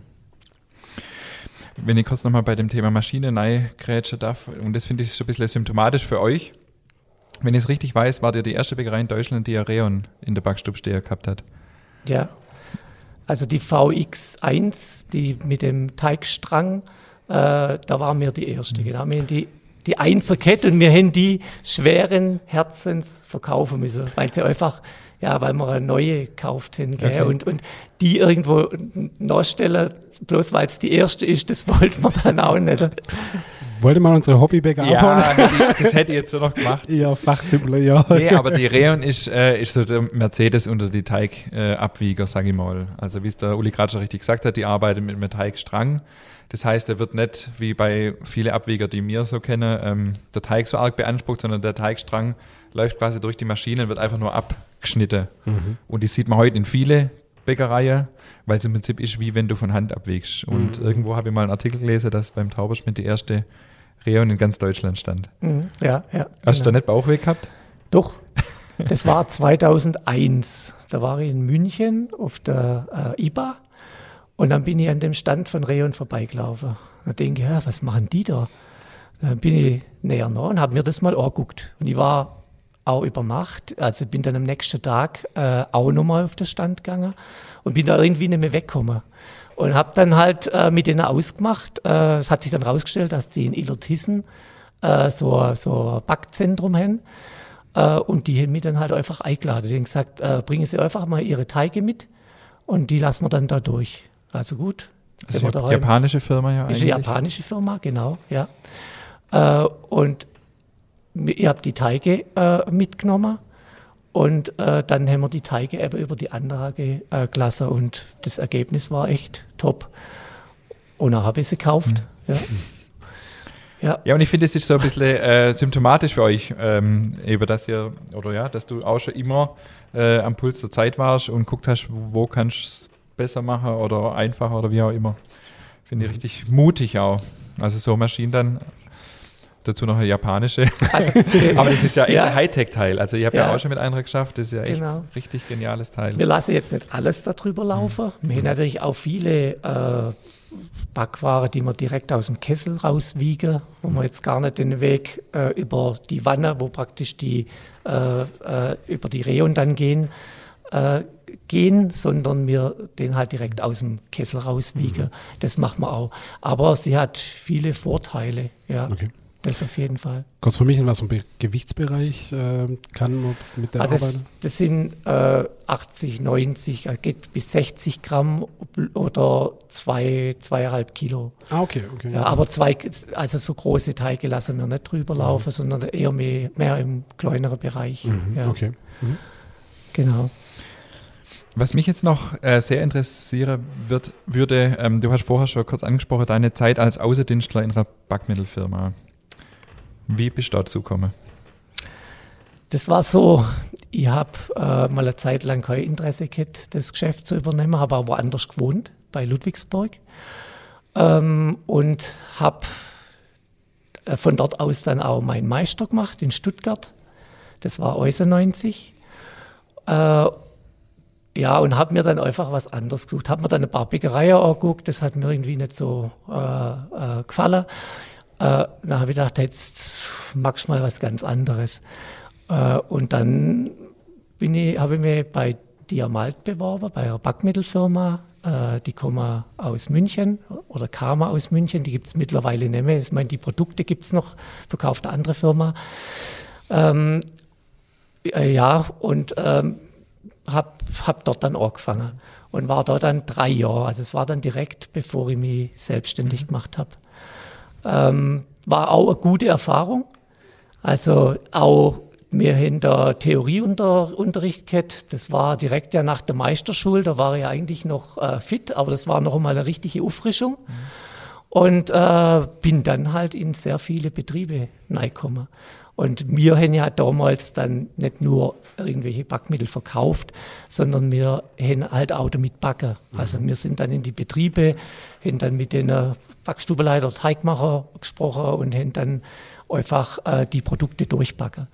Wenn ich kurz nochmal bei dem Thema Maschine grätschen darf, und das finde ich so ein bisschen symptomatisch für euch. Wenn ich es richtig weiß, wart ihr die erste Bäckerei in Deutschland, die Areon in der Backstube stehen gehabt hat. Ja. Also die VX1, die mit dem Teigstrang, äh, da waren wir die erste. Genau. Wir haben die die Einserkette und wir haben die schweren Herzens verkaufen müssen, weil sie einfach, ja, weil wir eine neue gekauft haben, gell? Okay. Und, und die irgendwo nachstellen, bloß weil es die erste ist, das wollten wir dann auch nicht. Wollte mal unsere Hobbybäcker abholen? Ja, hätte ich, das hätte ich jetzt so noch gemacht. Ja, Fachsimpler, ja. Nee, aber die Reon ist, äh, ist so der Mercedes unter die Teigabwieger, äh, Abwieger, sag ich mal. Also wie es der Uli gerade schon richtig gesagt hat, die arbeiten mit einem Teigstrang. Das heißt, er wird nicht wie bei vielen Abwieger, die wir so kennen, ähm, der Teig so arg beansprucht, sondern der Teigstrang läuft quasi durch die Maschine und wird einfach nur abgeschnitten. Und die sieht man heute in viele Bäckereien, weil es im Prinzip ist, wie wenn du von Hand abwiegst. Und irgendwo habe ich mal einen Artikel gelesen, dass beim Tauberschmidt die erste Reon in ganz Deutschland stand. Mhm, Ja, ja. Hast du da genau. nicht Bauchweh gehabt? Doch, das war 2001. Da war ich in München auf der äh, IBA und dann bin ich an dem Stand von Reon vorbeigelaufen. Da denke ich, ja, was machen die da? Dann bin ich näher nah und habe mir das mal angeguckt. Und ich war auch über Nacht, also bin dann am nächsten Tag äh, auch nochmal auf den Stand gegangen und bin da irgendwie nicht mehr weggekommen. Und habe dann halt äh, mit denen ausgemacht. Äh, es hat sich dann rausgestellt, dass die in Illertissen äh, so, so ein Backzentrum haben. Äh, und die haben mich dann halt einfach eingeladen. Die haben gesagt, äh, bringen Sie einfach mal Ihre Teige mit und die lassen wir dann da durch. Also gut. Das ist eine japanische Firma ja ist eigentlich. eine japanische Firma, genau, ja. Äh, und ich habe die Teige äh, mitgenommen und äh, dann haben wir die Teige eben über die Anlage äh, gelassen und das Ergebnis war echt top. Und dann habe ich sie gekauft. Ja. Ja. Ja, und ich finde, es ist so ein bisschen äh, symptomatisch für euch, ähm, eben, dass ihr, oder ja, dass du auch schon immer äh, am Puls der Zeit warst und guckt hast, wo, wo kannst du es besser machen oder einfacher oder wie auch immer. Finde ich richtig mutig auch. Also so Maschinen dann, dazu noch eine japanische. Also, Aber das ist ja echt Ja. ein Hightech-Teil. Also ich habe ja. Ja. auch schon mit einer geschafft, das ist ja echt Genau. richtig geniales Teil. Wir lassen jetzt nicht alles darüber laufen. Wir haben natürlich auch viele äh, Backwaren, die wir direkt aus dem Kessel rauswiegen, wo wir jetzt gar nicht den Weg äh, über die Wanne, wo praktisch die äh, äh, über die Reon dann gehen, äh, gehen, sondern wir den halt direkt aus dem Kessel rauswiegen. Das machen wir auch. Aber sie hat viele Vorteile, ja. Okay. Das auf jeden Fall. Kurz für mich, in was Be Gewichtsbereich äh, kann man mit der Ah, Arbeit? das, das sind äh, 80, 90, äh, geht bis 60 Gramm oder zwei, zweieinhalb Kilo. Ah, okay, okay. Ja, aber zwei, also so große Teige lassen wir nicht drüber laufen, sondern eher mehr, mehr im kleineren Bereich. Mhm, ja, Okay. Mhm. Genau. Was mich jetzt noch äh, sehr interessieren wird, würde, ähm, du hast vorher schon kurz angesprochen, deine Zeit als Außendienstler in einer Backmittelfirma. Wie bist du dazu gekommen? Das war so, ich habe äh, mal eine Zeit lang kein Interesse gehabt, das Geschäft zu übernehmen, habe aber woanders gewohnt, bei Ludwigsburg. Ähm, und habe äh, von dort aus dann auch meinen Meister gemacht in Stuttgart. Das war 90. Äh, ja, und habe mir dann einfach was anderes gesucht. Habe mir dann ein paar Bäckereien angeguckt, das hat mir irgendwie nicht so äh, äh, gefallen. Äh, dann habe ich gedacht, jetzt magst du mal was ganz anderes. Äh, und dann bin ich, habe ich mich bei Diamalt beworben, bei einer Backmittelfirma. Äh, die kommen aus München oder kamen aus München. Die gibt es mittlerweile nicht mehr. Ich meine, die Produkte gibt es noch, verkauft eine andere Firma. Ähm, äh, ja, und ähm, habe hab dort dann angefangen und war dort dann drei Jahre. Also es war dann direkt, bevor ich mich selbstständig gemacht habe. Ähm, war auch eine gute Erfahrung. Also auch haben da Theorieunterricht gehabt. Das war direkt ja nach der Meisterschule. Da war ich eigentlich noch äh, fit, aber das war noch einmal eine richtige Auffrischung. Und äh, bin dann halt in sehr viele Betriebe reingekommen. Und wir haben ja damals dann nicht nur irgendwelche Backmittel verkauft, sondern wir haben halt auch damit backen. Also wir sind dann in die Betriebe, haben dann mit den äh, Backstubeleiter, Teigmacher gesprochen und haben dann einfach äh, die Produkte durchbacken.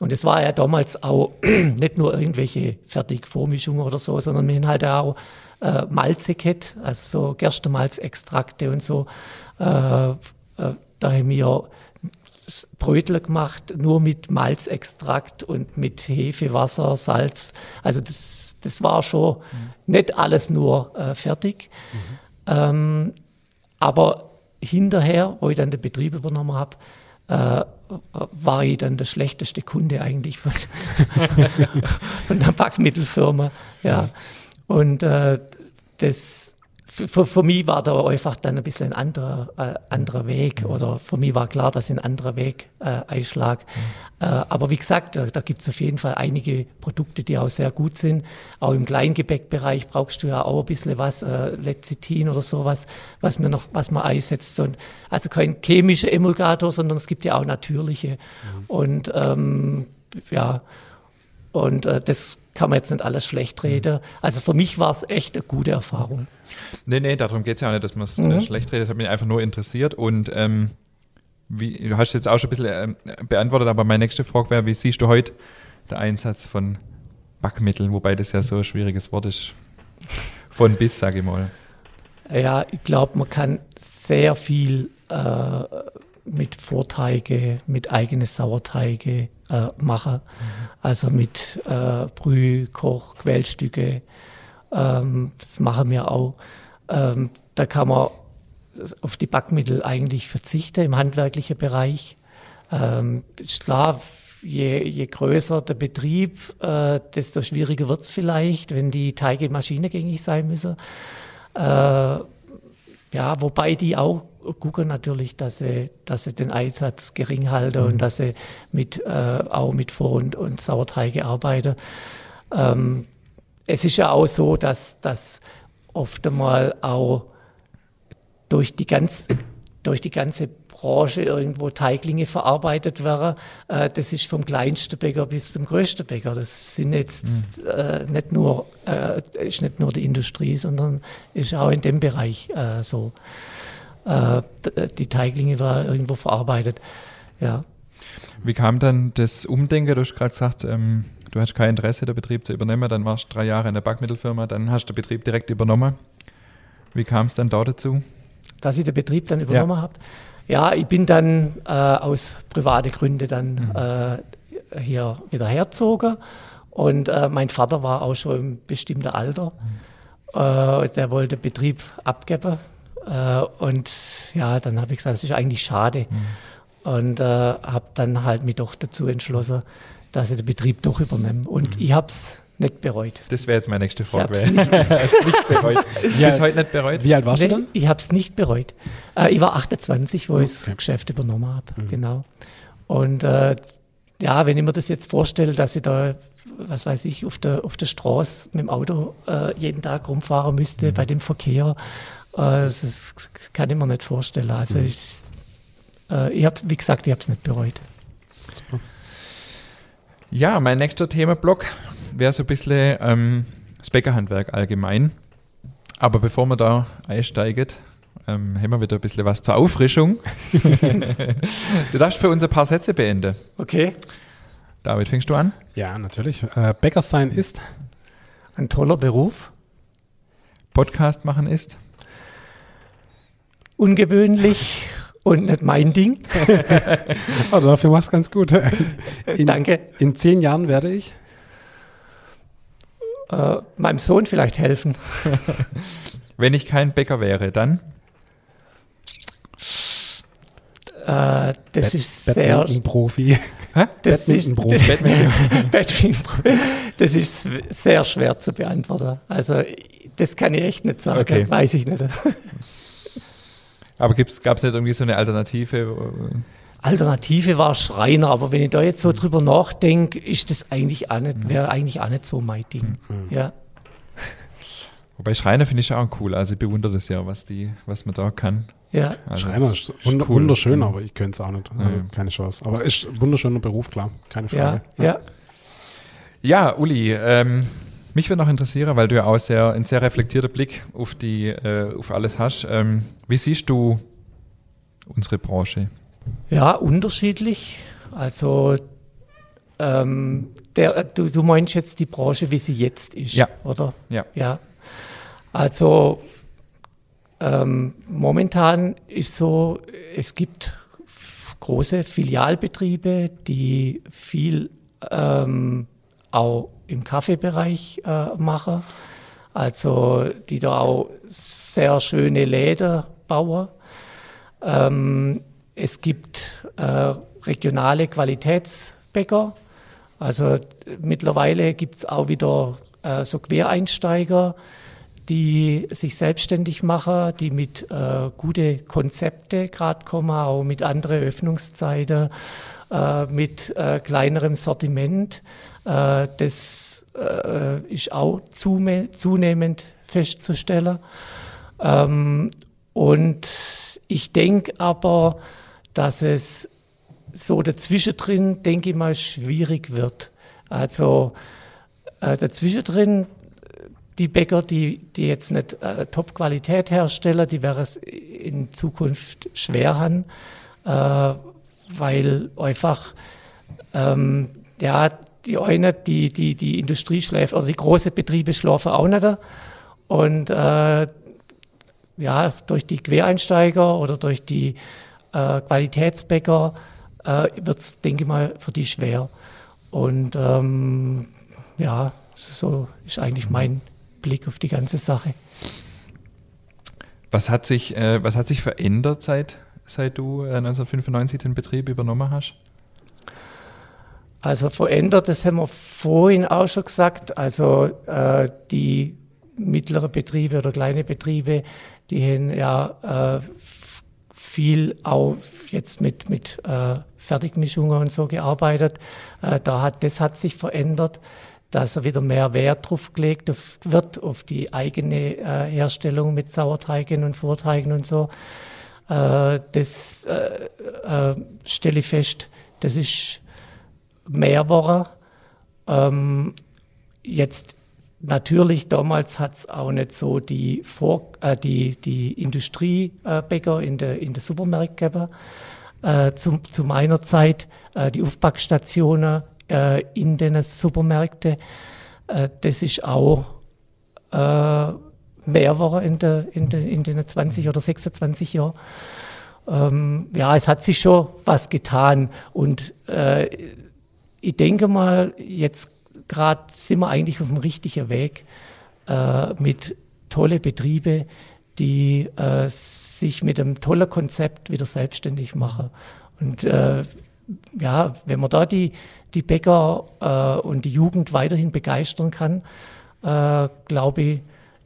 Und es war ja damals auch nicht nur irgendwelche Fertigvormischungen oder so, sondern wir haben halt auch äh, Malze gehabt, also so Gerstenmalzextrakte und so. Äh, äh, da haben wir Brötel gemacht, nur mit Malzextrakt und mit Hefe, Wasser, Salz. Also das, das war schon nicht alles nur äh, fertig. Ähm, aber hinterher, wo ich dann den Betrieb übernommen habe, äh, war ich dann der schlechteste Kunde eigentlich von, von der Backmittelfirma. Ja. Und äh, das für, für mich war da einfach dann ein bisschen ein anderer, äh, anderer Weg oder für mich war klar, dass ein anderer Weg äh, einschlag. Mhm. Äh, aber wie gesagt, da, da gibt es auf jeden Fall einige Produkte, die auch sehr gut sind. Auch im Kleingebäckbereich brauchst du ja auch ein bisschen was, äh, Lecithin oder sowas, was man noch, was man einsetzt. Und also kein chemischer Emulgator, sondern es gibt ja auch natürliche. Mhm. Und ähm, ja, und äh, das kann man jetzt nicht alles schlecht reden. Mhm. Also für mich war es echt eine gute Erfahrung. Nee, nee, darum geht es ja auch nicht, dass man es äh, mhm. schlecht redet. Das hat mich einfach nur interessiert. Und ähm, wie, du hast jetzt auch schon ein bisschen äh, beantwortet, aber meine nächste Frage wäre, wie siehst du heute den Einsatz von Backmitteln, wobei das ja so ein schwieriges Wort ist. Von bis, sage ich mal. Ja, ich glaube, man kann sehr viel äh, mit Vorteige, mit eigenen Sauerteige äh, machen. Mhm. Also mit äh, Brüh, Koch, Quellstücke. Ähm, das machen wir auch. Ähm, da kann man auf die Backmittel eigentlich verzichten im handwerklichen Bereich. Ähm, ist klar, je, je größer der Betrieb, äh, desto schwieriger wird es vielleicht, wenn die Teige maschinengängig sein müssen. Äh, ja, wobei die auch gucken natürlich, dass sie, dass sie den Einsatz gering halten mhm. und dass sie mit, äh, auch mit Vor- und, und Sauerteige arbeiten. Ähm, es ist ja auch so, dass, dass oft einmal auch durch die, ganz, durch die ganze Branche irgendwo Teiglinge verarbeitet werden. Äh, das ist vom kleinsten Bäcker bis zum größten Bäcker. Das sind jetzt mhm. äh, nicht nur, äh, ist nicht nur die Industrie, sondern ist auch in dem Bereich äh, so. Äh, die Teiglinge werden irgendwo verarbeitet. Ja. Wie kam dann das Umdenken? Du hast gerade gesagt, ähm, du hast kein Interesse, den Betrieb zu übernehmen. Dann warst du drei Jahre in der Backmittelfirma, dann hast du den Betrieb direkt übernommen. Wie kam es dann da dazu? Dass ich den Betrieb dann übernommen ja. habe? Ja, ich bin dann äh, aus privaten Gründen dann mhm. äh, hier wieder hergezogen. Und äh, mein Vater war auch schon im bestimmten Alter. Mhm. Äh, der wollte den Betrieb abgeben. Äh, und ja, dann habe ich gesagt, das ist eigentlich schade. Mhm. Und äh, habe dann halt mich doch dazu entschlossen, dass ich den Betrieb doch übernehme. Und mhm. ich habe es nicht bereut. Das wäre jetzt meine nächste Frage. Ich habe es nicht, nicht bereut. Wie Bis heute nicht bereut? Wie alt warst nee, du dann? Ich habe es nicht bereut. Äh, ich war 28, wo okay. ich das Geschäft übernommen habe. Mhm. Genau. Und äh, ja, wenn ich mir das jetzt vorstelle, dass ich da, was weiß ich, auf der, auf der Straße mit dem Auto äh, jeden Tag rumfahren müsste mhm. bei dem Verkehr, äh, das, das, kann ich mir nicht vorstellen. Also mhm. ich, äh, ich habe, wie gesagt, ich habe es nicht bereut. Super. Ja, mein nächster Themenblock wäre so ein bisschen ähm, das Bäckerhandwerk allgemein. Aber bevor wir da einsteigen, ähm, haben wir wieder ein bisschen was zur Auffrischung. du darfst für uns ein paar Sätze beenden. Okay. David, fängst du an? Ja, natürlich. Äh, Bäcker sein ist ein toller Beruf. Podcast machen ist ungewöhnlich und nicht mein Ding. also dafür machst du ganz gut. In, Danke. In zehn Jahren werde ich äh, meinem Sohn vielleicht helfen. Wenn ich kein Bäcker wäre, dann? Äh, das Bad, ist sehr. Profi. Das ist, das ist sehr schwer zu beantworten. Also, das kann ich echt nicht sagen. Okay. Weiß ich nicht. Aber gab es nicht irgendwie so eine Alternative? Alternative war Schreiner, aber wenn ich da jetzt so drüber nachdenke, ist das eigentlich auch nicht, mhm. wäre eigentlich auch nicht so mein Ding. Mhm. Ja. Wobei Schreiner finde ich auch cool. Also ich bewundere das ja, was die, was man da kann. Ja. Also Schreiner ist, ist cool. wunderschön, mhm. aber ich könnte es auch nicht. Also ja. keine Chance. Aber ist ein wunderschöner Beruf, klar. Keine Frage. Ja, ja. ja Uli, ähm, mich würde noch interessieren, weil du ja auch sehr, einen sehr reflektierten Blick auf, die, äh, auf alles hast. Ähm, wie siehst du unsere Branche? Ja, unterschiedlich. Also ähm, der, du, du meinst jetzt die Branche, wie sie jetzt ist, ja. oder? Ja. ja. Also ähm, momentan ist so, es gibt große Filialbetriebe, die viel ähm, auch im Kaffeebereich äh, machen, also die da auch sehr schöne Läden bauen. Ähm, es gibt äh, regionale Qualitätsbäcker. Also mittlerweile gibt es auch wieder äh, so Quereinsteiger, die sich selbstständig machen, die mit äh, gute Konzepte gerade kommen, auch mit anderen Öffnungszeiten, äh, mit äh, kleinerem Sortiment. Äh, das äh, ist auch zunehmend festzustellen. Ähm, und ich denke aber, dass es so dazwischendrin, denke ich mal, schwierig wird. Also äh, dazwischendrin, die Bäcker, die, die jetzt nicht äh, Top-Qualität herstellen, die werden es in Zukunft schwer haben, äh, weil einfach ähm, ja, die eine, die, die, die Industrie schläft oder die großen Betriebe schlafen auch nicht. Und äh, ja, durch die Quereinsteiger oder durch die äh, Qualitätsbäcker äh, wird es, denke ich mal, für die schwer. Und ähm, ja, so ist eigentlich mein Blick auf die ganze Sache. Was hat sich, äh, was hat sich verändert, seit, seit du 1995 äh, den Betrieb übernommen hast? Also verändert, das haben wir vorhin auch schon gesagt. Also äh, die mittleren Betriebe oder kleine Betriebe, die haben ja äh, viel auch jetzt mit, mit äh, Fertigmischungen und so gearbeitet. Äh, da hat, das hat sich verändert, dass wieder mehr Wert drauf gelegt wird, auf die eigene äh, Herstellung mit Sauerteigen und Vorteigen und so. Äh, das äh, äh, stelle ich fest, das ist mehr geworden. Ähm, jetzt Natürlich, damals hat es auch nicht so die, Vor äh, die, die Industriebäcker in der, in der Supermärkte gegeben. Äh, zu, zu meiner Zeit äh, die Aufpackstationen äh, in den Supermärkten. Äh, das ist auch äh, mehr geworden in, der, in, der, in den 20 oder 26 Jahren. Ähm, ja, es hat sich schon was getan und ich denke mal, jetzt gerade sind wir eigentlich auf dem richtigen Weg äh, mit tolle Betriebe, die äh, sich mit einem tollen Konzept wieder selbstständig machen. Und äh, ja, wenn man da die, die Bäcker äh, und die Jugend weiterhin begeistern kann, äh, glaube ich,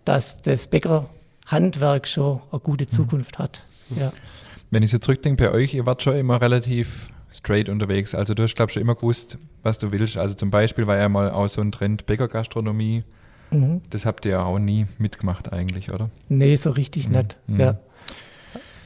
dass das Bäckerhandwerk schon eine gute Zukunft hat. Ja. Wenn ich so zurückdenke bei euch, ihr wart schon immer relativ straight unterwegs. Also du hast, glaube ich, schon immer gewusst, was du willst. Also zum Beispiel war ja mal auch so ein Trend Bäckergastronomie. Mhm. Das habt ihr ja auch nie mitgemacht eigentlich, oder? Nee, so richtig mhm. nicht. Mhm. Ja.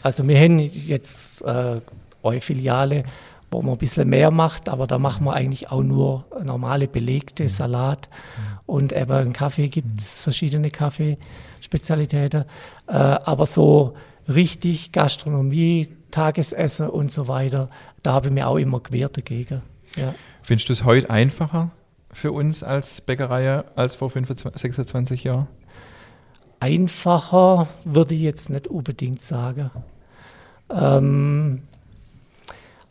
Also wir haben jetzt äh, eure Filiale, wo man ein bisschen mehr macht, aber da machen wir eigentlich auch nur normale belegte mhm. Salat mhm. und eben einen Kaffee gibt es, mhm. verschiedene Kaffeespezialitäten. Äh, aber so richtig Gastronomie, Tagesessen und so weiter, da habe ich mir auch immer quer dagegen. Ja. Findest du es heute einfacher für uns als Bäckerei als vor 25, 26 Jahren? Einfacher würde ich jetzt nicht unbedingt sagen. Ähm,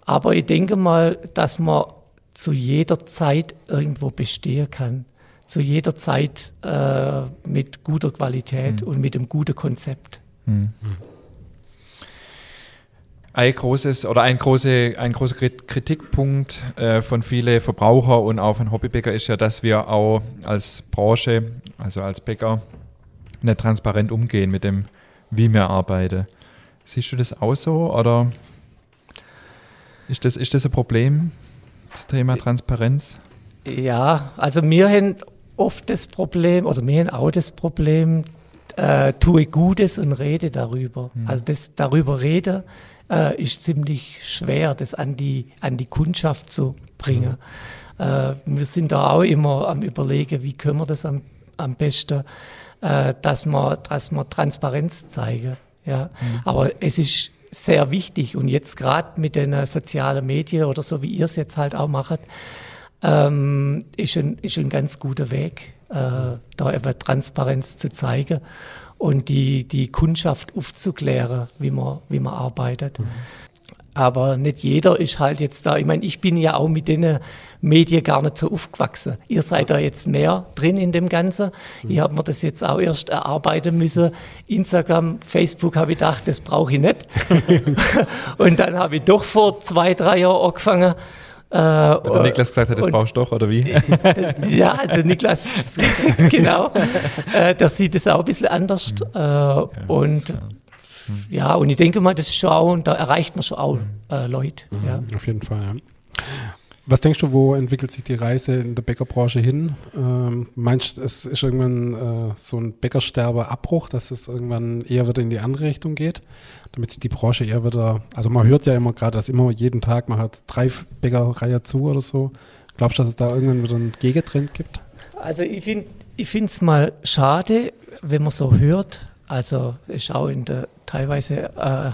aber ich denke mal, dass man zu jeder Zeit irgendwo bestehen kann. Zu jeder Zeit äh, mit guter Qualität mhm. und mit einem guten Konzept. Mhm ein großes oder ein, große, ein großer Kritikpunkt äh, von vielen Verbraucher und auch von Hobbybäcker ist ja, dass wir auch als Branche, also als Bäcker, nicht transparent umgehen mit dem, wie wir arbeiten. Siehst du das auch so oder ist das, ist das ein Problem, das Thema Transparenz? Ja, also wir haben oft das Problem oder wir haben auch das Problem, äh, tue Gutes und rede darüber. Mhm. Also das darüber rede äh, ist ziemlich schwer, das an die, an die Kundschaft zu bringen. Mhm. Äh, wir sind da auch immer am Überlegen, wie können wir das am, am besten, äh, dass, wir, dass wir Transparenz zeigen. Ja? Mhm. Aber es ist sehr wichtig und jetzt gerade mit den sozialen Medien oder so, wie ihr es jetzt halt auch macht, ähm, ist, ein, ist ein ganz guter Weg, äh, da eben Transparenz zu zeigen und die, die Kundschaft aufzuklären, wie man, wie man arbeitet. Mhm. Aber nicht jeder ist halt jetzt da. Ich meine, ich bin ja auch mit den Medien gar nicht so aufgewachsen. Ihr seid da jetzt mehr drin in dem Ganzen. Mhm. Ich habe mir das jetzt auch erst erarbeiten müssen. Instagram, Facebook habe ich gedacht, das brauche ich nicht. und dann habe ich doch vor zwei, drei Jahren angefangen. Äh, und der Niklas gesagt hat, das brauchst du doch, oder wie? ja, der Niklas, genau. Äh, der sieht es auch ein bisschen anders. Mhm. Äh, ja, und ja, und ich denke mal, das ist schon auch, da erreicht man schon auch mhm. äh, Leute. Mhm, ja. Auf jeden Fall, ja. Was denkst du, wo entwickelt sich die Reise in der Bäckerbranche hin? Ähm, meinst du, es ist irgendwann äh, so ein Bäckersterbe-Abbruch, dass es irgendwann eher wieder in die andere Richtung geht, damit sich die Branche eher wieder, also man hört ja immer gerade, dass immer jeden Tag man hat drei Bäckereien zu oder so. Glaubst du, dass es da irgendwann wieder einen Gegentrend gibt? Also ich finde ich es mal schade, wenn man so hört, also ist auch in der teilweise äh,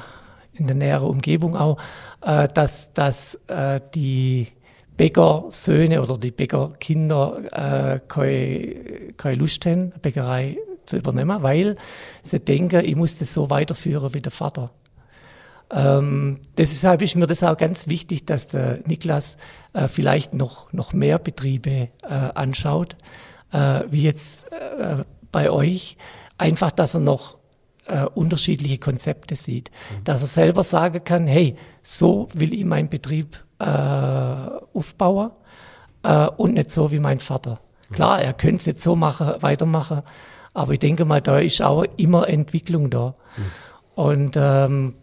in der näheren Umgebung auch, äh, dass, dass äh, die Bäckersöhne oder die Bäckerkinder äh, keine, keine Lust haben, Bäckerei zu übernehmen, weil sie denken, ich muss das so weiterführen wie der Vater. Ähm, deshalb ist mir das auch ganz wichtig, dass der Niklas äh, vielleicht noch, noch mehr Betriebe äh, anschaut, äh, wie jetzt äh, bei euch. Einfach, dass er noch äh, unterschiedliche Konzepte sieht. Mhm. Dass er selber sagen kann, hey, so will ich meinen Betrieb äh, aufbauen äh, und nicht so wie mein Vater. Klar, er könnte es jetzt so machen, weitermachen, aber ich denke mal, da ist auch immer Entwicklung da. Mhm. Und ähm,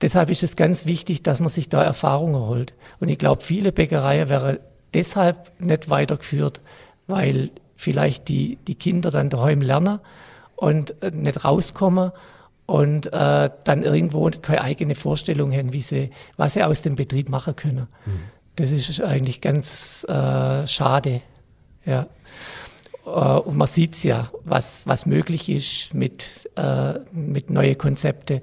deshalb ist es ganz wichtig, dass man sich da Erfahrungen holt. Und ich glaube, viele Bäckereien wären deshalb nicht weitergeführt, weil vielleicht die, die Kinder dann daheim lernen und äh, nicht rauskommen und äh, dann irgendwo keine eigene Vorstellung haben, wie sie, was sie aus dem Betrieb machen können. Mhm. Das ist eigentlich ganz äh, schade. Ja. Äh, und man sieht es ja, was, was möglich ist mit, äh, mit neuen Konzepten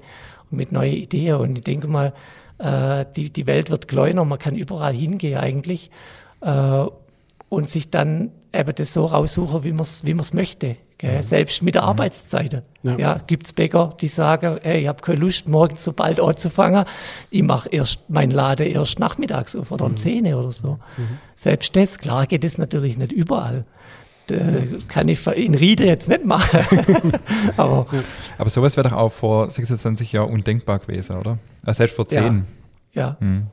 und mit neuen Ideen. Und ich denke mal, äh, die, die Welt wird kleiner, man kann überall hingehen eigentlich und sich dann eben das so raussuchen, wie man es wie möchte. Gell? Mhm. Selbst mit der. Arbeitszeit. Ja. ja gibt es Bäcker, die sagen, hey, ich habe keine Lust, morgens so bald anzufangen. Ich mache erst mein Laden erst nachmittags auf oder um mhm. 10 oder so. Mhm. Selbst das, klar geht es natürlich nicht überall. Das kann ich in Riede jetzt nicht machen. Aber. Aber sowas wäre doch auch vor 26 Jahren undenkbar gewesen, oder? Also selbst vor 10. Ja, ja. Mhm.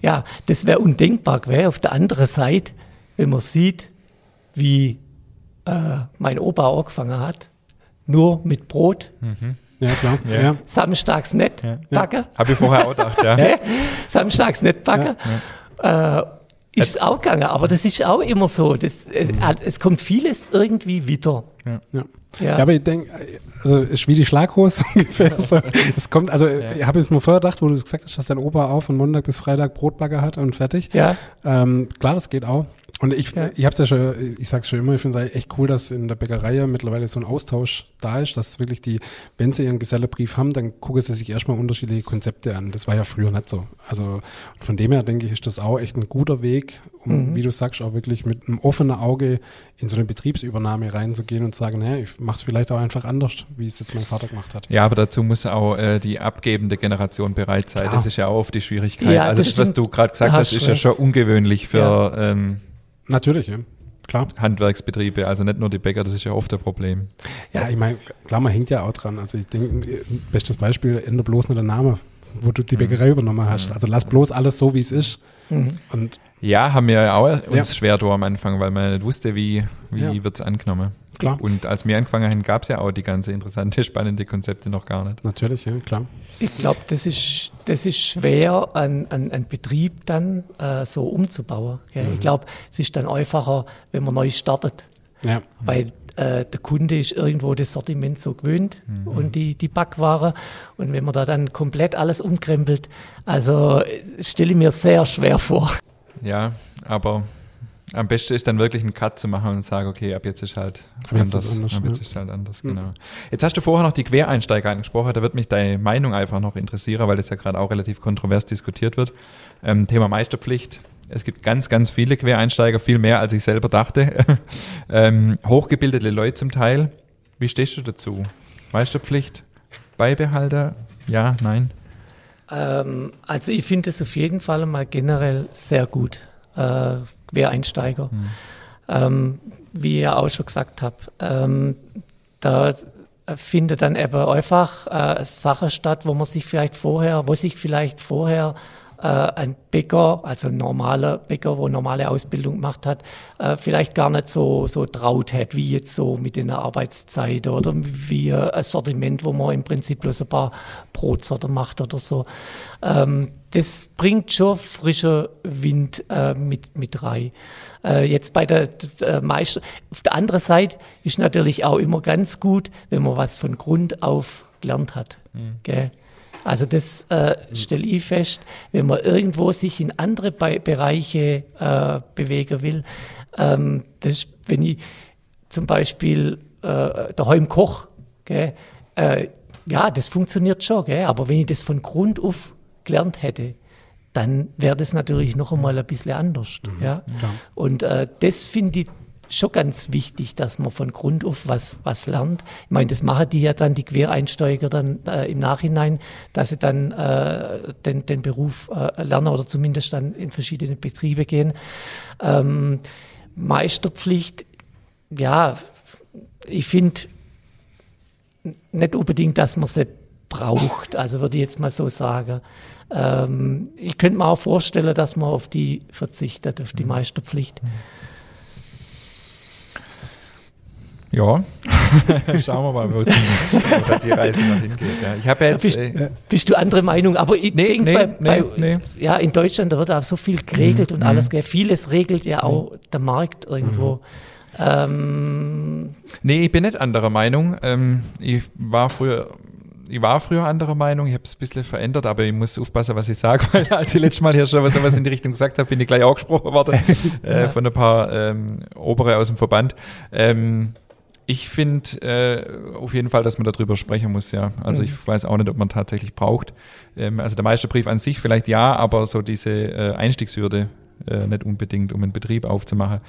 ja das wäre undenkbar gewesen. Auf der anderen Seite, wenn man sieht, wie äh, mein Opa angefangen hat, nur mit Brot. Mhm. Ja, klar. Ja. Samstags nicht ja. backen. Habe ich vorher auch gedacht, ja. Samstags nicht backen. Äh, ist auch gegangen, aber das ist auch immer so. Das, äh, mhm. Es kommt vieles irgendwie wieder. Ja. Ja. ja. aber ich denke, also es ist wie die Schlaghose ungefähr. So. Es kommt, also ja. ich habe es mir vorher gedacht, wo du gesagt hast, dass dein Opa auch von Montag bis Freitag Brotbagger hat und fertig. Ja. Ähm, klar, das geht auch. Und ich, ja. ich habe es ja schon, ich sage es schon immer, ich finde es echt cool, dass in der Bäckerei ja mittlerweile so ein Austausch da ist, dass wirklich die, wenn sie ihren Gesellebrief haben, dann gucken sie sich erstmal unterschiedliche Konzepte an. Das war ja früher nicht so. Also von dem her denke ich, ist das auch echt ein guter Weg, um, mhm. wie du sagst, auch wirklich mit einem offenen Auge in so eine Betriebsübernahme reinzugehen und sagen, naja, ich mache es vielleicht auch einfach anders, wie es jetzt mein Vater gemacht hat. Ja, aber dazu muss auch äh, die abgebende Generation bereit sein. Klar. Das ist ja auch oft die Schwierigkeit. Ja, also das, das was du gerade gesagt hast, ist recht. ja schon ungewöhnlich für ja. ähm, Natürlich, ja. Klar. Handwerksbetriebe, also nicht nur die Bäcker, das ist ja oft ein Problem. Ja, ich meine, klar, man hängt ja auch dran. Also ich denke, bestes Beispiel, ändere bloß nur der Name, wo du die mhm. Bäckerei mhm. übernommen hast. Also lass bloß alles so, wie es ist. Mhm. Und ja, haben wir ja auch uns ja. schwer da am Anfang, weil man nicht wusste, wie, wie ja. wird es angenommen. Klar. Und als wir angefangen haben, gab es ja auch die ganze interessante, spannende Konzepte noch gar nicht. Natürlich, ja, klar. Ich glaube, das ist, das ist schwer, einen, einen, Betrieb dann äh, so umzubauen. Mhm. Ich glaube, es ist dann einfacher, wenn man neu startet. Ja. Weil äh, der Kunde ist irgendwo das Sortiment so gewöhnt mhm. und die, die Backware. Und wenn man da dann komplett alles umkrempelt, also äh, stelle ich mir sehr schwer vor. Ja, aber am besten ist dann wirklich einen Cut zu machen und sagen, okay, ab jetzt ist halt ab anders. anders ab jetzt ja. ist halt anders, genau. Mhm. Jetzt hast du vorher noch die Quereinsteiger angesprochen, da wird mich deine Meinung einfach noch interessieren, weil das ja gerade auch relativ kontrovers diskutiert wird. Ähm, Thema Meisterpflicht. Es gibt ganz, ganz viele Quereinsteiger, viel mehr als ich selber dachte. ähm, hochgebildete Leute zum Teil. Wie stehst du dazu? Meisterpflicht, Beibehalter? Ja, nein? Ähm, also ich finde es auf jeden Fall mal generell sehr gut, äh, Quereinsteiger. Mhm. Ähm, wie ihr auch schon gesagt habt, ähm, da findet dann eben einfach äh, Sachen statt, wo man sich vielleicht vorher, wo sich vielleicht vorher äh, ein Bäcker, also ein normaler Bäcker, wo normale Ausbildung gemacht hat, äh, vielleicht gar nicht so, so traut hat, wie jetzt so mit den Arbeitszeit oder wie ein Sortiment, wo man im Prinzip bloß ein paar Brotsorten macht oder so. Ähm, das bringt schon frischer Wind äh, mit, mit rein. Äh, jetzt bei der, der Meister, auf der anderen Seite ist natürlich auch immer ganz gut, wenn man was von Grund auf gelernt hat. Mhm. Gell? Also das äh, stelle ich fest, wenn man irgendwo sich in andere Be Bereiche äh, bewegen will. Ähm, das, wenn ich zum Beispiel äh, daheim koche, äh, ja, das funktioniert schon, gell, aber wenn ich das von Grund auf gelernt hätte, dann wäre das natürlich noch einmal ein bisschen anders. Mhm, ja? Und äh, das finde ich schon ganz wichtig, dass man von Grund auf was, was lernt. Ich meine, das machen die ja dann, die Quereinsteiger dann äh, im Nachhinein, dass sie dann äh, den, den Beruf äh, lernen oder zumindest dann in verschiedene Betriebe gehen. Ähm, Meisterpflicht, ja, ich finde nicht unbedingt, dass man sie braucht, also würde ich jetzt mal so sagen. Ähm, ich könnte mir auch vorstellen, dass man auf die verzichtet, auf die mhm. Meisterpflicht. Mhm. Ja, schauen wir mal, wo, die Reise noch hingeht. Ja, ich habe jetzt. Bist, äh, bist, du andere Meinung? Aber ich nee, denke, nee, bei, bei, nee, ja, in Deutschland da wird auch so viel geregelt mhm. und alles. Gell? Vieles regelt ja auch mhm. der Markt irgendwo. Mhm. Ähm, nee, ich bin nicht anderer Meinung. Ähm, ich war früher ich war früher anderer Meinung, ich habe es ein bisschen verändert, aber ich muss aufpassen, was ich sage, weil als ich letztes Mal hier schon was, was in die Richtung gesagt habe, bin ich gleich angesprochen worden äh, von ein paar ähm, Obere aus dem Verband. Ähm, ich finde äh, auf jeden Fall, dass man darüber sprechen muss, ja. Also mhm. ich weiß auch nicht, ob man tatsächlich braucht. Ähm, also der Meisterbrief an sich vielleicht ja, aber so diese äh, Einstiegshürde äh, nicht unbedingt, um einen Betrieb aufzumachen.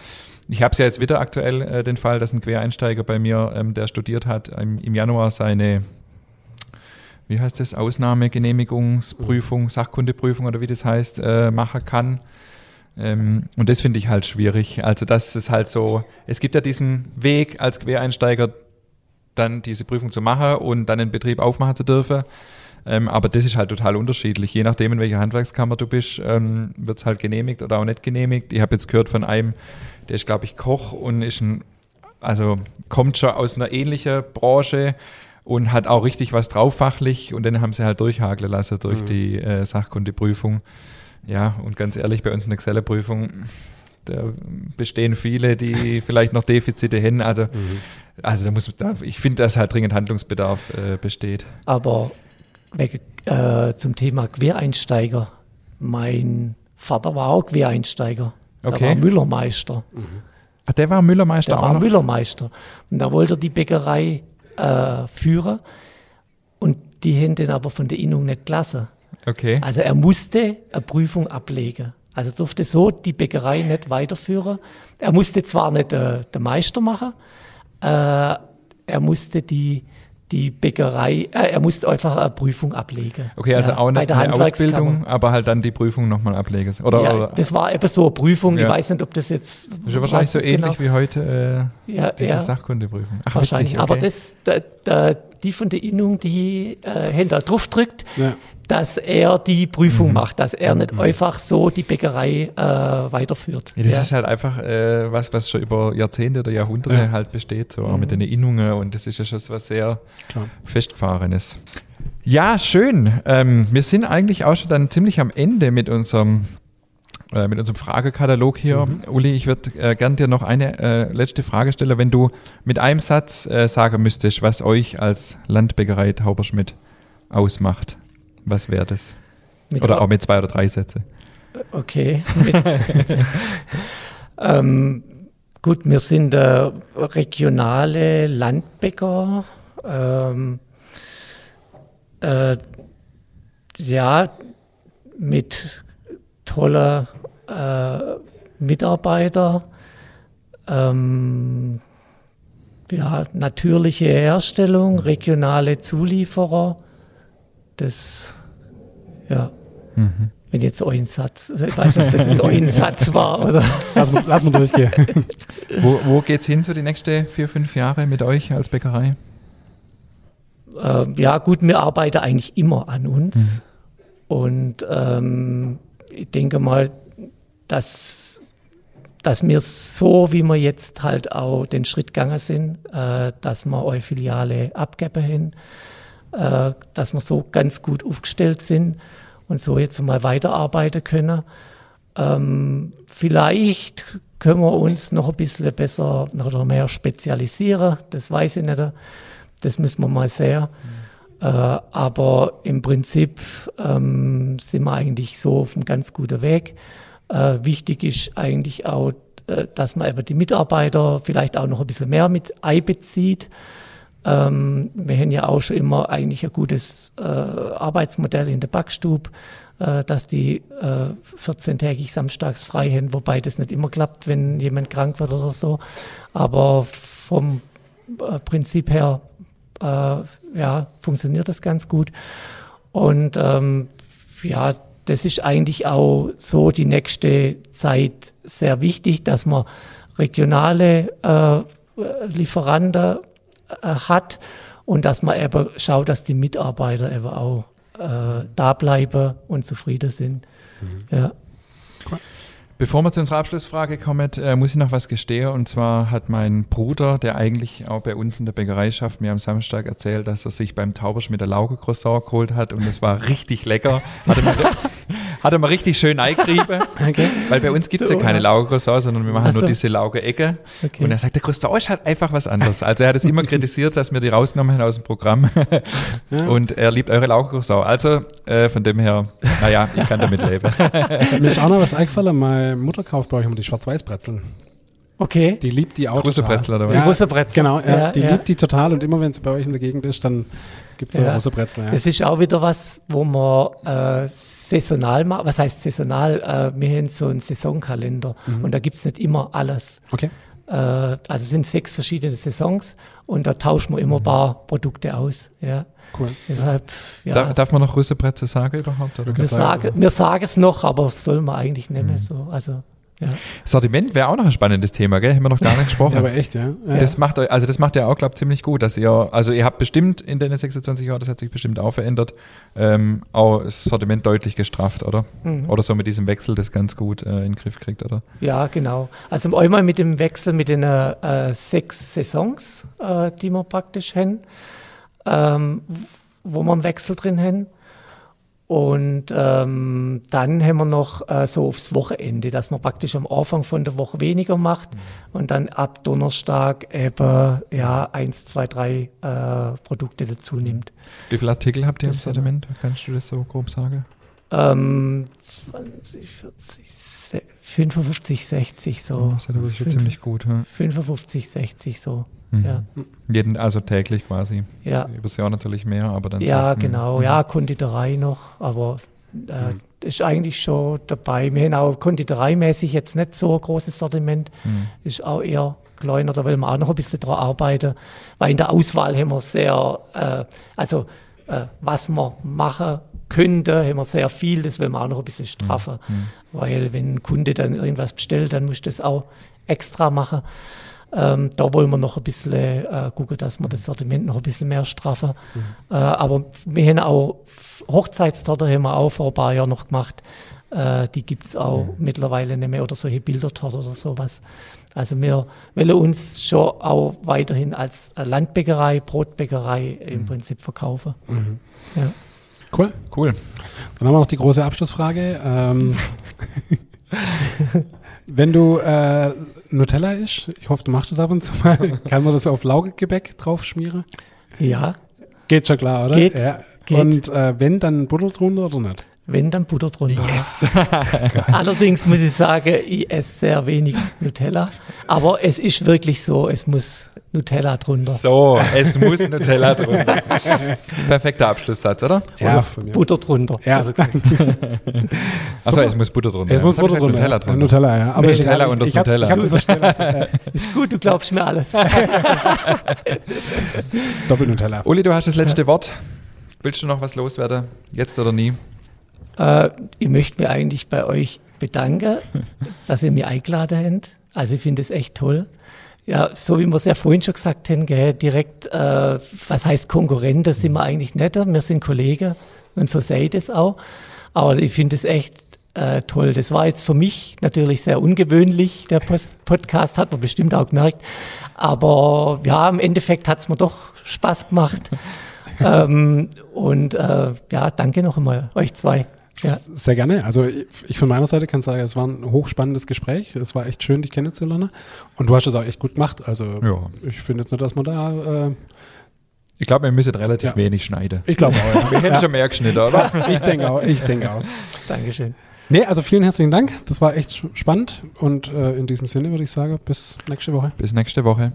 Ich habe es ja jetzt wieder aktuell äh, den Fall, dass ein Quereinsteiger bei mir, ähm, der studiert hat, im, im Januar seine wie heißt das, Ausnahmegenehmigungsprüfung, Sachkundeprüfung oder wie das heißt, äh, machen kann. Ähm, und das finde ich halt schwierig. Also, das ist halt so, es gibt ja diesen Weg als Quereinsteiger, dann diese Prüfung zu machen und dann den Betrieb aufmachen zu dürfen. Ähm, aber das ist halt total unterschiedlich. Je nachdem, in welcher Handwerkskammer du bist, ähm, wird es halt genehmigt oder auch nicht genehmigt. Ich habe jetzt gehört von einem, der ist, glaube ich, Koch und ist ein, also kommt schon aus einer ähnlichen Branche und hat auch richtig was drauf fachlich und dann haben sie halt durchhakeln lassen durch mhm. die äh, Sachkundeprüfung. Ja, und ganz ehrlich, bei uns in der Excel-Prüfung, da bestehen viele, die vielleicht noch Defizite haben. Also, mhm. also da muss, da, ich finde, dass halt dringend Handlungsbedarf äh, besteht. Aber wegen, äh, zum Thema Quereinsteiger. Mein Vater war auch Quereinsteiger. Okay. Der war Müllermeister. Mhm. Ach, der war Müllermeister der auch war noch? Müllermeister. Und da wollte er die Bäckerei äh, führen. Und die haben den aber von der Innung nicht gelassen. Okay. Also er musste eine Prüfung ablegen. Also durfte so die Bäckerei nicht weiterführen. Er musste zwar nicht äh, der Meister machen, äh, er musste die, die Bäckerei, äh, er musste einfach eine Prüfung ablegen. Okay, also ja, auch nicht eine Ausbildung, aber halt dann die Prüfung nochmal ablegen. Oder, ja, oder? das war eben so eine Prüfung. Ja. Ich weiß nicht, ob das jetzt. Das ist ja wahrscheinlich so ähnlich genau. wie heute äh, ja, diese Sachkundeprüfung. Ach, wahrscheinlich. Witzig, okay. Aber das, da, da, die von der Innung, die äh, Hände drauf drückt, dass er die Prüfung mhm. macht, dass er nicht mhm. einfach so die Bäckerei äh, weiterführt. Ja, das ja. ist halt einfach äh, was, was schon über Jahrzehnte oder Jahrhunderte ja. halt besteht, so mhm. auch mit den Erinnerungen und das ist ja schon was sehr Klar. festgefahrenes. Ja, schön. Ähm, wir sind eigentlich auch schon dann ziemlich am Ende mit unserem äh, mit unserem Fragekatalog hier. Mhm. Uli, ich würde äh, gern dir noch eine äh, letzte Frage stellen. Wenn du mit einem Satz äh, sagen müsstest, was euch als Landbäckerei Tauberschmidt ausmacht, was wäre das? Mit oder auch mit zwei oder drei Sätze. Okay. ähm, gut, wir sind äh, regionale Landbäcker. Ähm, äh, ja, mit toller äh, Mitarbeiter. Ähm, ja, natürliche Herstellung, regionale Zulieferer das Ja. Wenn jetzt euer Satz, also ich weiß nicht, ob das jetzt euer Satz war oder. Lass mal, lass mal durchgehen. Wo, wo geht's hin so die nächsten vier, fünf Jahre mit euch als Bäckerei? Ähm, ja, gut, wir arbeiten eigentlich immer an uns. Und ähm, ich denke mal, dass, dass wir so, wie wir jetzt halt auch den Schritt gegangen sind, äh, dass wir eure Filiale abgeben haben, äh, dass wir so ganz gut aufgestellt sind und so jetzt mal weiterarbeiten können. Ähm, vielleicht können wir uns noch ein bisschen besser oder mehr spezialisieren, das weiß ich nicht. Das müssen wir mal sehen. Äh, aber im Prinzip ähm, sind wir eigentlich so auf einem ganz guten Weg. Äh, wichtig ist eigentlich auch, äh, dass man eben die Mitarbeiter vielleicht auch noch ein bisschen mehr mit einbezieht. Ähm, wir haben ja auch schon immer eigentlich ein gutes äh, Arbeitsmodell in der Backstube, äh, dass die äh, 14-tägig samstags frei haben, wobei das nicht immer klappt, wenn jemand krank wird oder so. Aber vom äh, Prinzip her äh, ja, funktioniert das ganz gut. Und ähm, ja, das ist eigentlich auch so die nächste Zeit sehr wichtig, dass man regionale äh, Lieferanten äh, hat und dass man eben schaut, dass die Mitarbeiter eben auch äh, da bleiben und zufrieden sind. Ja. Bevor wir zu unserer Abschlussfrage kommen, äh, muss ich noch was gestehen. Und zwar hat mein Bruder, der eigentlich auch bei uns in der Bäckerei schafft, mir am Samstag erzählt, dass er sich beim Tauberschmidt der Lauge-Croissant geholt hat und es war richtig lecker. Hat er mal, hat er mal richtig schön eingerieben. Okay. Weil bei uns gibt es ja keine ja. Lauge-Croissant, sondern wir machen Ach nur diese Lauge-Ecke. Okay. Und er sagt, der Croissant ist halt einfach was anderes. Also er hat es immer kritisiert, dass wir die rausgenommen haben aus dem Programm. Ja. Und er liebt eure Lauge-Croissant. Also äh, von dem her, naja, ich kann damit leben. Mir ist auch noch was eingefallen. Meine Mutter kauft bei euch immer die Schwarz-Weiß-Brezeln. Okay. Die liebt die auch Russebrezel oder was? Die Ja, Russebrezel. Genau, ja, Ja, die ja. liebt die total und immer wenn sie bei euch in der Gegend ist, dann gibt es so Ja. Russebrezel. Ja. Das ist auch wieder was, wo man äh, saisonal macht. Was heißt saisonal? Äh, wir haben so einen Saisonkalender und da gibt es nicht immer alles. Okay. Äh, also es sind sechs verschiedene Saisons und da tauschen wir immer ein paar Produkte aus. Ja. Cool. Deshalb, ja. Darf, darf man noch Russebrezel sagen überhaupt? Oder? wir, sagen, wir sagen es noch, aber das soll man eigentlich nicht mehr so. Also, ja. Sortiment wäre auch noch ein spannendes Thema, gell? Haben wir noch gar nicht gesprochen. Ja, aber echt, ja. ja. Das macht euch, also das macht ihr auch, glaube ich, ziemlich gut, dass ihr, also ihr habt bestimmt in den 26 Jahren, das hat sich bestimmt auch verändert, ähm, auch das Sortiment deutlich gestrafft, oder? Mhm. Oder so mit diesem Wechsel das ganz gut äh, in den Griff kriegt, oder? Ja, genau. Also einmal mit dem Wechsel mit den äh, sechs Saisons, äh, die wir praktisch haben, ähm, wo wir einen Wechsel drin haben. Und ähm, dann haben wir noch äh, so aufs Wochenende, dass man praktisch am Anfang von der Woche weniger macht und dann ab Donnerstag eben ja eins, zwei, drei äh, Produkte dazu nimmt. Wie viele Artikel habt ihr im Das haben Sortiment? Kannst du das so grob sagen? Ähm, 20, 40, se- 55, 60 so. das ist ja wirklich ziemlich gut. Ja. 55, 60 so. Mhm. Ja. Jeden, also täglich quasi. Ja, Übers Jahr natürlich mehr, aber dann ja so, genau. mhm. Ja, Konditorei noch, aber äh, ist eigentlich schon dabei. Wir haben auch konditoreimäßig jetzt nicht so ein großes Sortiment. Mhm. Ist auch eher kleiner, da will man auch noch ein bisschen dran arbeiten, weil in der Auswahl haben wir sehr, äh, also äh, was man machen könnte, haben wir sehr viel, das will man auch noch ein bisschen straffen, Mhm. weil wenn ein Kunde dann irgendwas bestellt, dann muss das auch extra machen. Ähm, da wollen wir noch ein bisschen äh, gucken, dass wir das Sortiment noch ein bisschen mehr straffen. Äh, aber wir haben auch Hochzeitstorte haben wir auch vor ein paar Jahren noch gemacht. Äh, die gibt es auch mittlerweile nicht mehr oder solche Bildertorte oder sowas. Also wir wollen uns schon auch weiterhin als Landbäckerei, Brotbäckerei im Prinzip verkaufen. Ja. Cool. Cool. Dann haben wir noch die große Abschlussfrage. Ähm, wenn du äh, Nutella isst, ich hoffe, du machst das ab und zu mal, kann man das auf Laugegebäck drauf schmieren? ja, Geht schon klar, oder? Geht, Ja. geht. Und äh, wenn, dann Butter drunter oder nicht? Wenn dann Butter drunter. Allerdings muss ich sagen, ich esse sehr wenig Nutella. Aber es ist wirklich so, es muss Nutella drunter. So, es muss Nutella drunter. Perfekter Abschlusssatz, oder? Ja, Oder von mir. Butter drunter. Ja. Also gesagt. Achso, es muss Butter drunter. Es muss hab Butter gesagt? drunter. Nutella ja. drunter. Nutella, ja. Aber Nutella und das ich hab- Nutella. Ich habe das ist gut, du glaubst mir alles. Doppel-Nutella. Uli, du hast das letzte Wort. Willst du noch was loswerden? Jetzt oder nie? Äh, ich möchte mich eigentlich bei euch bedanken, dass ihr mich eingeladen habt. Also ich finde es echt toll. Ja, so wie wir es ja vorhin schon gesagt haben, gell, direkt, äh, was heißt Konkurrent, das sind wir eigentlich netter, wir sind Kollegen und so sehe ich das auch. Aber ich finde es echt äh, toll. Das war jetzt für mich natürlich sehr ungewöhnlich. Der Post Podcast hat man bestimmt auch gemerkt. Aber ja, im Endeffekt hat es mir doch Spaß gemacht. ähm, und äh, ja, danke noch einmal euch zwei. Ja. Sehr gerne. Also ich, von meiner Seite kann sagen, es war ein hochspannendes Gespräch. Es war echt schön, dich kennenzulernen. Und du hast es auch echt gut gemacht. Also ja. ich finde jetzt nicht, dass man da... Äh, ich glaube, wir müssen relativ ja. wenig schneiden. Ich glaube auch. Ja. Wir hätten schon mehr geschnitten, oder? ich denke auch. Ich denke auch. Dankeschön. Nee, also vielen herzlichen Dank. Das war echt spannend. Und äh, in diesem Sinne würde ich sagen, bis nächste Woche. Bis nächste Woche.